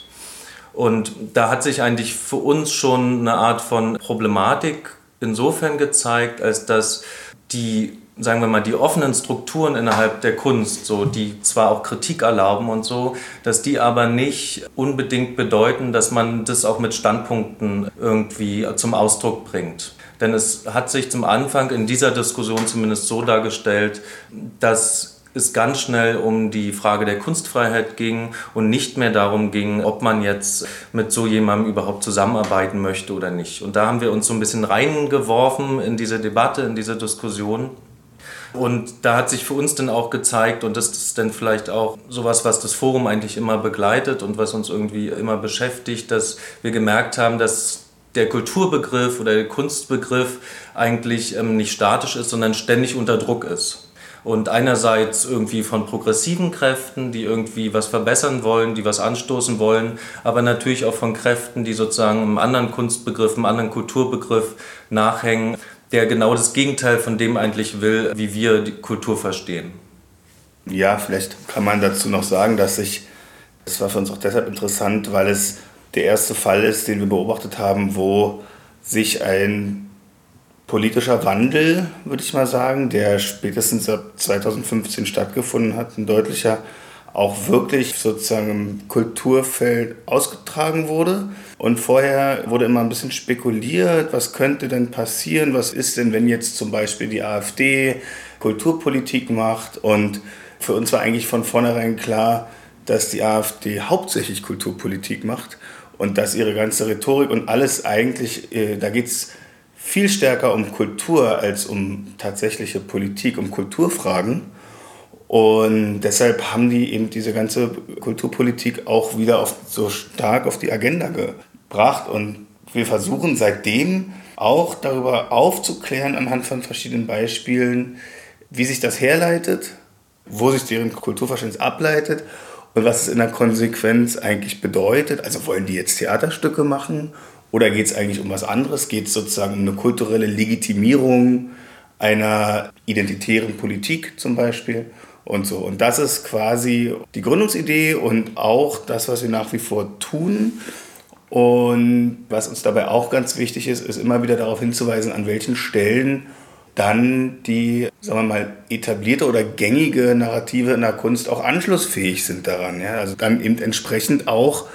Und da hat sich eigentlich für uns schon eine Art von Problematik insofern gezeigt, als dass die sagen wir mal, die offenen Strukturen innerhalb der Kunst, so, die zwar auch Kritik erlauben und so, dass die aber nicht unbedingt bedeuten, dass man das auch mit Standpunkten irgendwie zum Ausdruck bringt. Denn es hat sich zum Anfang in dieser Diskussion zumindest so dargestellt, dass es ganz schnell um die Frage der Kunstfreiheit ging und nicht mehr darum ging, ob man jetzt mit so jemandem überhaupt zusammenarbeiten möchte oder nicht. Und da haben wir uns so ein bisschen reingeworfen in diese Debatte, in diese Diskussion. Und da hat sich für uns dann auch gezeigt, und das ist dann vielleicht auch sowas, was das Forum eigentlich immer begleitet und was uns irgendwie immer beschäftigt, dass wir gemerkt haben, dass der Kulturbegriff oder der Kunstbegriff eigentlich ähm, nicht statisch ist, sondern ständig unter Druck ist. Und einerseits irgendwie von progressiven Kräften, die irgendwie was verbessern wollen, die was anstoßen wollen, aber natürlich auch von Kräften, die sozusagen einem anderen Kunstbegriff, einem anderen Kulturbegriff nachhängen, der genau das Gegenteil von dem eigentlich will, wie wir die Kultur verstehen. Ja, vielleicht kann man dazu noch sagen, dass sich, das war für uns auch deshalb interessant, weil es der erste Fall ist, den wir beobachtet haben, wo sich ein politischer Wandel, würde ich mal sagen, der spätestens ab 2015 stattgefunden hat, ein deutlicher, auch wirklich sozusagen im Kulturfeld ausgetragen wurde. Und vorher wurde immer ein bisschen spekuliert, was könnte denn passieren, was ist denn, wenn jetzt zum Beispiel die AfD Kulturpolitik macht. Und für uns war eigentlich von vornherein klar, dass die AfD hauptsächlich Kulturpolitik macht und dass ihre ganze Rhetorik und alles eigentlich, äh, da geht es viel stärker um Kultur als um tatsächliche Politik, um Kulturfragen. Und deshalb haben die eben diese ganze Kulturpolitik auch wieder auf, so stark auf die Agenda gebracht. Und wir versuchen seitdem auch darüber aufzuklären anhand von verschiedenen Beispielen, wie sich das herleitet, wo sich deren Kulturverständnis ableitet und was es in der Konsequenz eigentlich bedeutet. Also wollen die jetzt Theaterstücke machen oder geht es eigentlich um was anderes? Geht es sozusagen um eine kulturelle Legitimierung einer identitären Politik zum Beispiel? Und so. Und das ist quasi die Gründungsidee und auch das, was wir nach wie vor tun. Und was uns dabei auch ganz wichtig ist, ist immer wieder darauf hinzuweisen, an welchen Stellen dann die, sagen wir mal, etablierte oder gängige Narrative in der Kunst auch anschlussfähig sind daran. Ja? Also dann eben entsprechend auch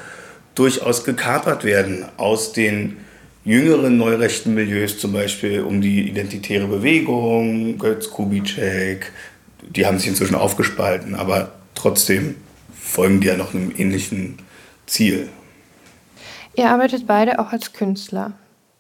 durchaus gekapert werden aus den jüngeren neurechten Milieus, zum Beispiel um die identitäre Bewegung, Götz Kubitschek, die haben sich inzwischen aufgespalten, aber trotzdem folgen die ja noch einem ähnlichen Ziel. Ihr arbeitet beide auch als Künstler.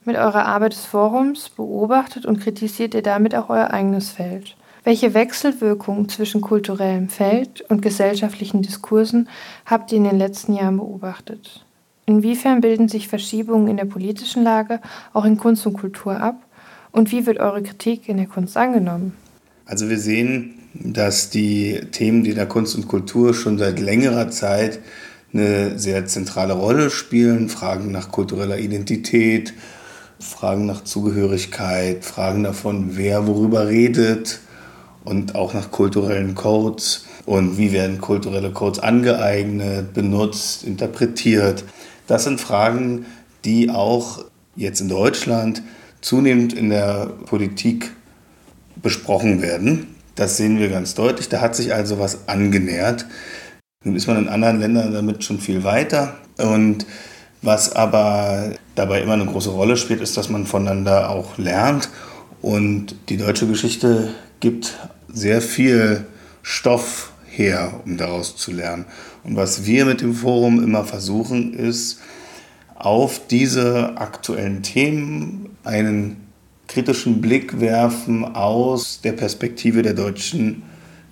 Mit eurer Arbeit des Forums beobachtet und kritisiert ihr damit auch euer eigenes Feld. Welche Wechselwirkung zwischen kulturellem Feld und gesellschaftlichen Diskursen habt ihr in den letzten Jahren beobachtet? Inwiefern bilden sich Verschiebungen in der politischen Lage auch in Kunst und Kultur ab? Und wie wird eure Kritik in der Kunst angenommen? Also wir sehen, dass die Themen, die in der Kunst und Kultur schon seit längerer Zeit eine sehr zentrale Rolle spielen. Fragen nach kultureller Identität, Fragen nach Zugehörigkeit, Fragen davon, wer worüber redet und auch nach kulturellen Codes und wie werden kulturelle Codes angeeignet, benutzt, interpretiert. Das sind Fragen, die auch jetzt in Deutschland zunehmend in der Politik besprochen werden. Das sehen wir ganz deutlich. Da hat sich also was angenähert. Nun ist man in anderen Ländern damit schon viel weiter. Und was aber dabei immer eine große Rolle spielt, ist, dass man voneinander auch lernt. Und die deutsche Geschichte gibt sehr viel Stoff her, um daraus zu lernen. Und was wir mit dem Forum immer versuchen, ist, auf diese aktuellen Themen einen kritischen Blick werfen aus der Perspektive der deutschen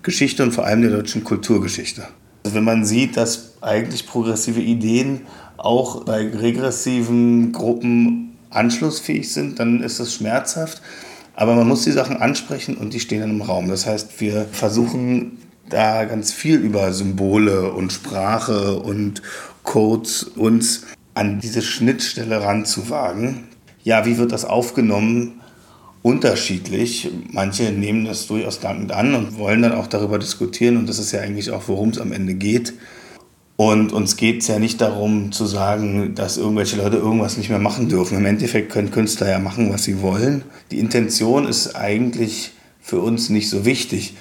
Geschichte und vor allem der deutschen Kulturgeschichte. Also wenn man sieht, dass eigentlich progressive Ideen auch bei regressiven Gruppen anschlussfähig sind, dann ist das schmerzhaft. Aber man muss die Sachen ansprechen und die stehen dann im Raum. Das heißt, wir versuchen da ganz viel über Symbole und Sprache und Codes uns an diese Schnittstelle ranzuwagen. Ja, wie wird das aufgenommen? Unterschiedlich. Manche nehmen das durchaus dankend an und wollen dann auch darüber diskutieren. Und das ist ja eigentlich auch, worum es am Ende geht. Und uns geht es ja nicht darum zu sagen, dass irgendwelche Leute irgendwas nicht mehr machen dürfen. Im Endeffekt können Künstler ja machen, was sie wollen. Die Intention ist eigentlich für uns nicht so wichtig.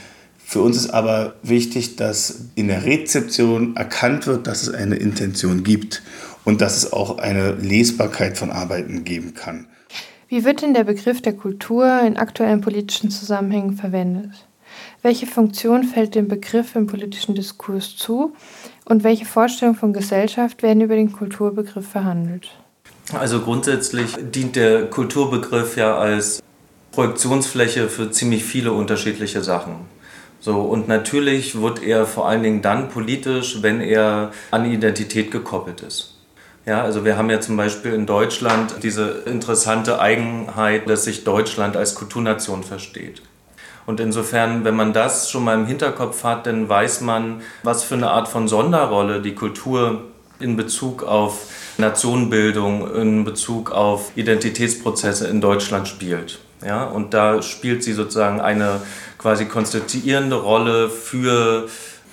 Für uns ist aber wichtig, dass in der Rezeption erkannt wird, dass es eine Intention gibt und dass es auch eine Lesbarkeit von Arbeiten geben kann. Wie wird denn der Begriff der Kultur in aktuellen politischen Zusammenhängen verwendet? Welche Funktion fällt dem Begriff im politischen Diskurs zu und welche Vorstellungen von Gesellschaft werden über den Kulturbegriff verhandelt? Also grundsätzlich dient der Kulturbegriff ja als Projektionsfläche für ziemlich viele unterschiedliche Sachen. So, und natürlich wird er vor allen Dingen dann politisch, wenn er an Identität gekoppelt ist. Ja, also wir haben ja zum Beispiel in Deutschland diese interessante Eigenheit, dass sich Deutschland als Kulturnation versteht. Und insofern, wenn man das schon mal im Hinterkopf hat, dann weiß man, was für eine Art von Sonderrolle die Kultur in Bezug auf Nationenbildung, in Bezug auf Identitätsprozesse in Deutschland spielt. Ja, und da spielt sie sozusagen eine quasi konstituierende Rolle für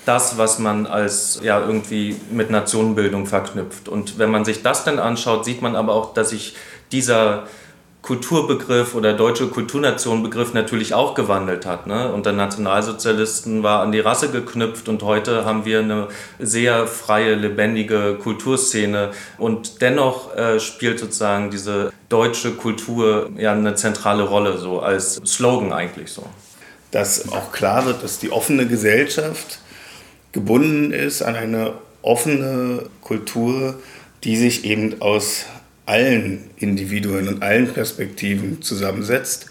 das, was man als ja irgendwie mit Nationenbildung verknüpft. Und wenn man sich das dann anschaut, sieht man aber auch, dass sich dieser Kulturbegriff oder deutsche Kulturnation-Begriff natürlich auch gewandelt hat. Ne? Unter Nationalsozialisten war an die Rasse geknüpft und heute haben wir eine sehr freie, lebendige Kulturszene. Und dennoch äh, spielt sozusagen diese deutsche Kultur ja eine zentrale Rolle, so als Slogan eigentlich so. Dass auch klar wird, dass die offene Gesellschaft gebunden ist an eine offene Kultur, die sich eben aus allen Individuen und allen Perspektiven zusammensetzt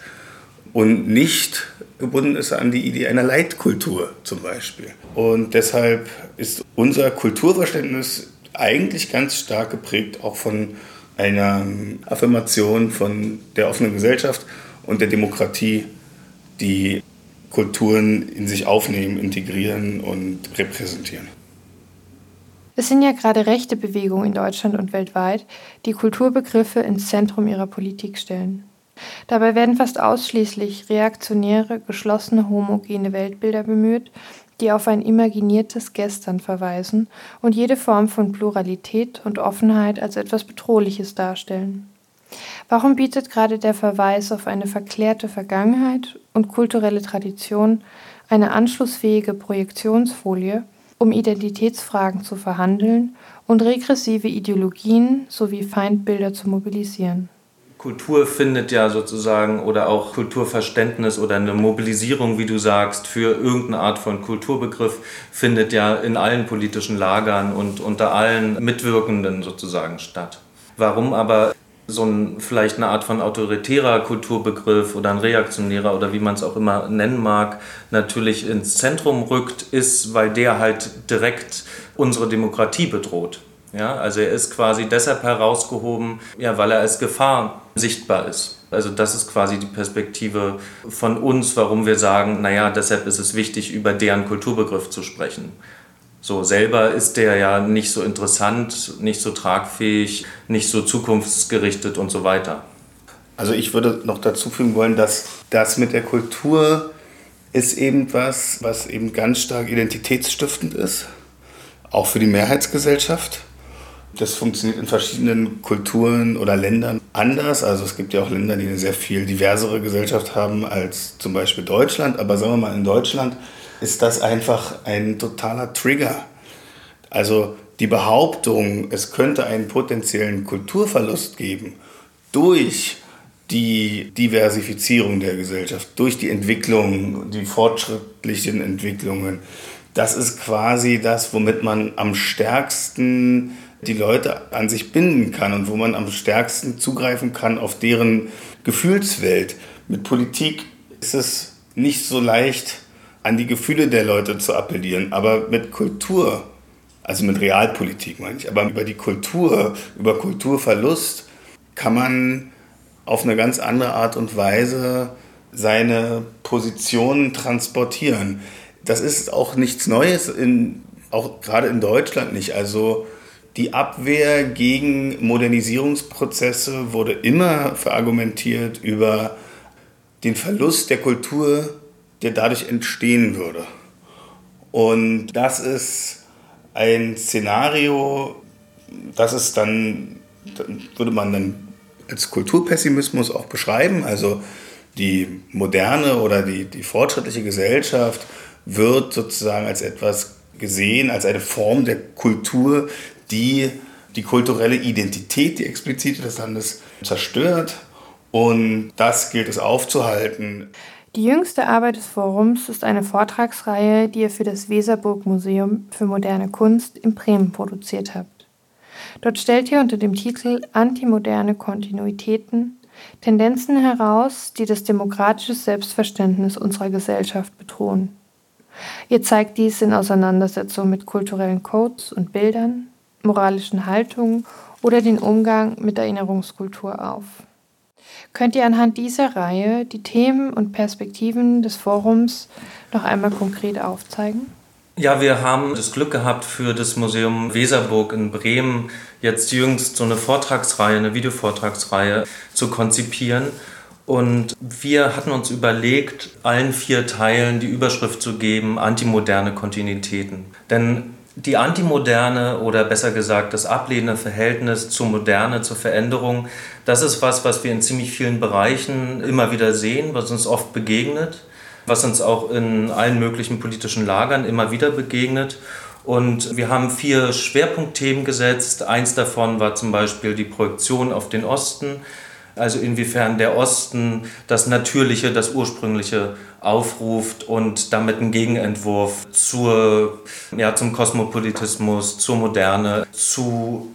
und nicht gebunden ist an die Idee einer Leitkultur zum Beispiel. Und deshalb ist unser Kulturverständnis eigentlich ganz stark geprägt auch von einer Affirmation von der offenen Gesellschaft und der Demokratie, die Kulturen in sich aufnehmen, integrieren und repräsentieren. Es sind ja gerade rechte Bewegungen in Deutschland und weltweit, die Kulturbegriffe ins Zentrum ihrer Politik stellen. Dabei werden fast ausschließlich reaktionäre, geschlossene, homogene Weltbilder bemüht, die auf ein imaginiertes Gestern verweisen und jede Form von Pluralität und Offenheit als etwas Bedrohliches darstellen. Warum bietet gerade der Verweis auf eine verklärte Vergangenheit und kulturelle Tradition eine anschlussfähige Projektionsfolie, um Identitätsfragen zu verhandeln und regressive Ideologien sowie Feindbilder zu mobilisieren? Kultur findet ja sozusagen oder auch Kulturverständnis oder eine Mobilisierung, wie du sagst, für irgendeine Art von Kulturbegriff findet ja in allen politischen Lagern und unter allen Mitwirkenden sozusagen statt. Warum aber so ein, vielleicht eine Art von autoritärer Kulturbegriff oder ein reaktionärer oder wie man es auch immer nennen mag, natürlich ins Zentrum rückt, ist, weil der halt direkt unsere Demokratie bedroht. Ja, also er ist quasi deshalb herausgehoben, ja, weil er als Gefahr sichtbar ist. Also das ist quasi die Perspektive von uns, warum wir sagen, naja, deshalb ist es wichtig, über deren Kulturbegriff zu sprechen. So selber ist der ja nicht so interessant, nicht so tragfähig, nicht so zukunftsgerichtet und so weiter. Also ich würde noch dazu fügen wollen, dass das mit der Kultur ist eben was, was eben ganz stark identitätsstiftend ist, auch für die Mehrheitsgesellschaft. Das funktioniert in verschiedenen Kulturen oder Ländern anders. Also es gibt ja auch Länder, die eine sehr viel diversere Gesellschaft haben als zum Beispiel Deutschland. Aber sagen wir mal, in Deutschland ist das einfach ein totaler Trigger. Also die Behauptung, es könnte einen potenziellen Kulturverlust geben durch die Diversifizierung der Gesellschaft, durch die Entwicklung, die fortschrittlichen Entwicklungen, das ist quasi das, womit man am stärksten die Leute an sich binden kann und wo man am stärksten zugreifen kann auf deren Gefühlswelt. Mit Politik ist es nicht so leicht, an die Gefühle der Leute zu appellieren. Aber mit Kultur, also mit Realpolitik meine ich, aber über die Kultur, über Kulturverlust kann man auf eine ganz andere Art und Weise seine Positionen transportieren. Das ist auch nichts Neues, in, auch gerade in Deutschland nicht. Also die Abwehr gegen Modernisierungsprozesse wurde immer verargumentiert über den Verlust der Kultur der dadurch entstehen würde. Und das ist ein Szenario, das ist dann, würde man dann als Kulturpessimismus auch beschreiben. Also Die moderne oder die, die fortschrittliche Gesellschaft wird sozusagen als etwas gesehen, als eine Form der Kultur, die die kulturelle Identität, die explizite des Landes zerstört. Und das gilt es aufzuhalten. Die jüngste Arbeit des Forums ist eine Vortragsreihe, die ihr für das Weserburg Museum für moderne Kunst in Bremen produziert habt. Dort stellt ihr unter dem Titel Antimoderne Kontinuitäten Tendenzen heraus, die das demokratische Selbstverständnis unserer Gesellschaft bedrohen. Ihr zeigt dies in Auseinandersetzung mit kulturellen Codes und Bildern, moralischen Haltungen oder den Umgang mit Erinnerungskultur auf. Könnt ihr anhand dieser Reihe die Themen und Perspektiven des Forums noch einmal konkret aufzeigen? Ja, wir haben das Glück gehabt, für das Museum Weserburg in Bremen jetzt jüngst so eine Vortragsreihe, eine Videovortragsreihe zu konzipieren. Und wir hatten uns überlegt, allen vier Teilen die Überschrift zu geben, antimoderne Kontinuitäten. Denn die Antimoderne oder besser gesagt das ablehnende Verhältnis zur Moderne, zur Veränderung, das ist was, was wir in ziemlich vielen Bereichen immer wieder sehen, was uns oft begegnet, was uns auch in allen möglichen politischen Lagern immer wieder begegnet. Und wir haben vier Schwerpunktthemen gesetzt. Eins davon war zum Beispiel die Projektion auf den Osten also inwiefern der Osten das Natürliche, das Ursprüngliche aufruft und damit ein Gegenentwurf zur, ja, zum Kosmopolitismus, zur Moderne, zu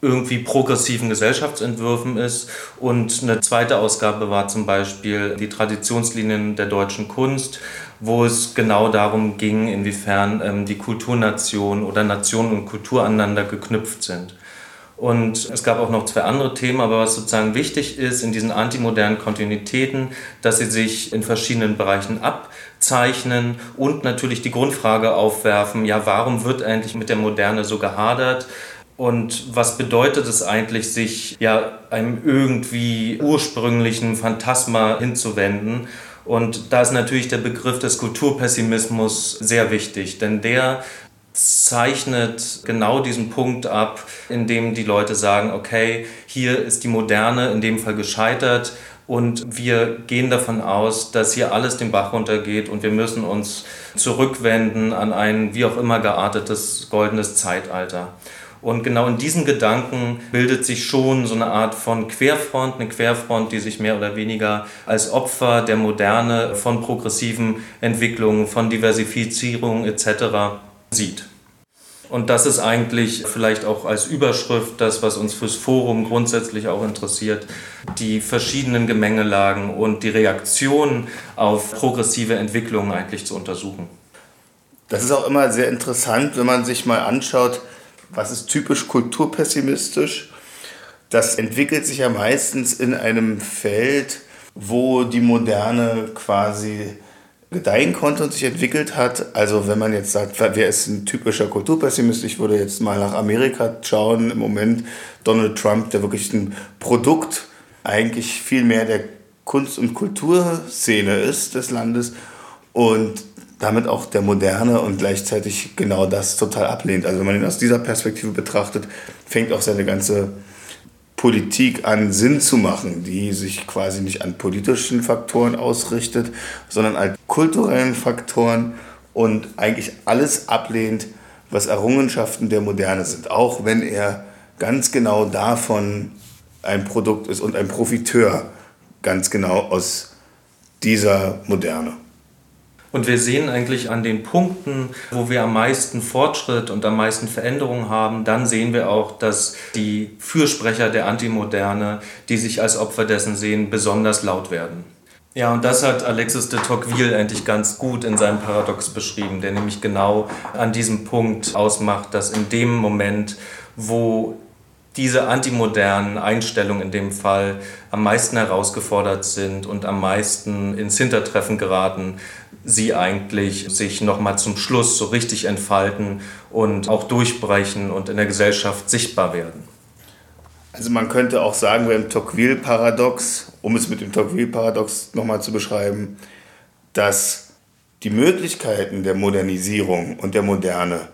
irgendwie progressiven Gesellschaftsentwürfen ist. Und eine zweite Ausgabe war zum Beispiel die Traditionslinien der deutschen Kunst, wo es genau darum ging, inwiefern ähm, die Kulturnation oder Nation und Kultur aneinander geknüpft sind. Und es gab auch noch zwei andere Themen, aber was sozusagen wichtig ist in diesen antimodernen Kontinuitäten, dass sie sich in verschiedenen Bereichen abzeichnen und natürlich die Grundfrage aufwerfen, ja, warum wird eigentlich mit der Moderne so gehadert? Und was bedeutet es eigentlich, sich ja einem irgendwie ursprünglichen Phantasma hinzuwenden? Und da ist natürlich der Begriff des Kulturpessimismus sehr wichtig, denn der zeichnet genau diesen Punkt ab, in dem die Leute sagen, okay, hier ist die Moderne in dem Fall gescheitert und wir gehen davon aus, dass hier alles den Bach runtergeht und wir müssen uns zurückwenden an ein wie auch immer geartetes goldenes Zeitalter. Und genau in diesen Gedanken bildet sich schon so eine Art von Querfront, eine Querfront, die sich mehr oder weniger als Opfer der Moderne von progressiven Entwicklungen, von Diversifizierung etc sieht. Und das ist eigentlich vielleicht auch als Überschrift das, was uns fürs Forum grundsätzlich auch interessiert, die verschiedenen Gemengelagen und die Reaktion auf progressive Entwicklungen eigentlich zu untersuchen. Das ist auch immer sehr interessant, wenn man sich mal anschaut, was ist typisch kulturpessimistisch. Das entwickelt sich ja meistens in einem Feld, wo die Moderne quasi gedeihen konnte und sich entwickelt hat. Also wenn man jetzt sagt, wer ist ein typischer Kulturpessimist, ich würde jetzt mal nach Amerika schauen. Im Moment Donald Trump, der wirklich ein Produkt eigentlich viel mehr der Kunst- und Kulturszene ist des Landes und damit auch der Moderne und gleichzeitig genau das total ablehnt. Also wenn man ihn aus dieser Perspektive betrachtet, fängt auch seine ganze Politik an Sinn zu machen, die sich quasi nicht an politischen Faktoren ausrichtet, sondern an kulturellen Faktoren und eigentlich alles ablehnt, was Errungenschaften der Moderne sind, auch wenn er ganz genau davon ein Produkt ist und ein Profiteur ganz genau aus dieser Moderne. Und wir sehen eigentlich an den Punkten, wo wir am meisten Fortschritt und am meisten Veränderung haben, dann sehen wir auch, dass die Fürsprecher der Antimoderne, die sich als Opfer dessen sehen, besonders laut werden. Ja, und das hat Alexis de Tocqueville eigentlich ganz gut in seinem Paradox beschrieben, der nämlich genau an diesem Punkt ausmacht, dass in dem Moment, wo diese antimodernen Einstellungen in dem Fall am meisten herausgefordert sind und am meisten ins Hintertreffen geraten, sie eigentlich sich nochmal zum Schluss so richtig entfalten und auch durchbrechen und in der Gesellschaft sichtbar werden. Also man könnte auch sagen, beim Tocqueville-Paradox, um es mit dem Tocqueville-Paradox nochmal zu beschreiben, dass die Möglichkeiten der Modernisierung und der Moderne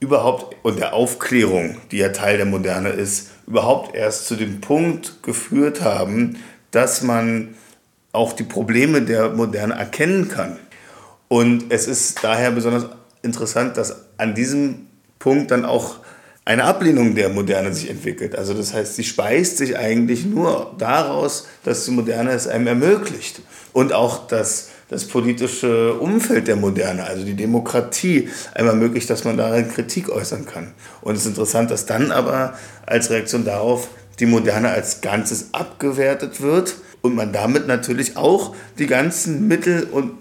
überhaupt und der Aufklärung, die ja Teil der Moderne ist, überhaupt erst zu dem Punkt geführt haben, dass man auch die Probleme der Moderne erkennen kann. Und es ist daher besonders interessant, dass an diesem Punkt dann auch eine Ablehnung der Moderne sich entwickelt. Also das heißt, sie speist sich eigentlich nur daraus, dass die Moderne es einem ermöglicht. Und auch das, das politische Umfeld der Moderne, also die Demokratie, einem ermöglicht, dass man darin Kritik äußern kann. Und es ist interessant, dass dann aber als Reaktion darauf die Moderne als Ganzes abgewertet wird und man damit natürlich auch die ganzen Mittel, und,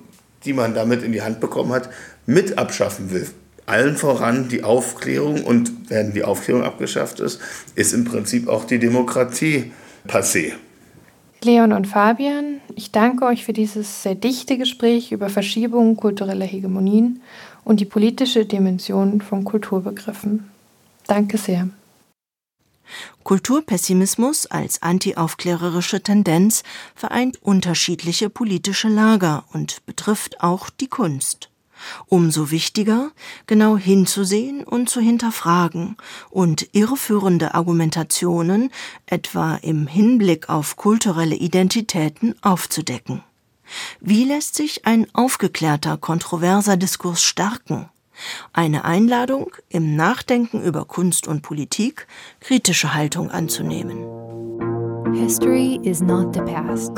die man damit in die Hand bekommen hat, mit abschaffen will. Allen voran die Aufklärung und wenn die Aufklärung abgeschafft ist, ist im Prinzip auch die Demokratie passé. Leon und Fabian, ich danke euch für dieses sehr dichte Gespräch über Verschiebungen kultureller Hegemonien und die politische Dimension von Kulturbegriffen. Danke sehr. Kulturpessimismus als antiaufklärerische Tendenz vereint unterschiedliche politische Lager und betrifft auch die Kunst. Umso wichtiger, genau hinzusehen und zu hinterfragen und irreführende Argumentationen, etwa im Hinblick auf kulturelle Identitäten, aufzudecken. Wie lässt sich ein aufgeklärter, kontroverser Diskurs stärken? Eine Einladung, im Nachdenken über Kunst und Politik kritische Haltung anzunehmen. History is not the past.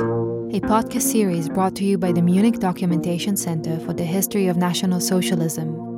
A podcast series brought to you by the Munich Documentation Center for the History of National Socialism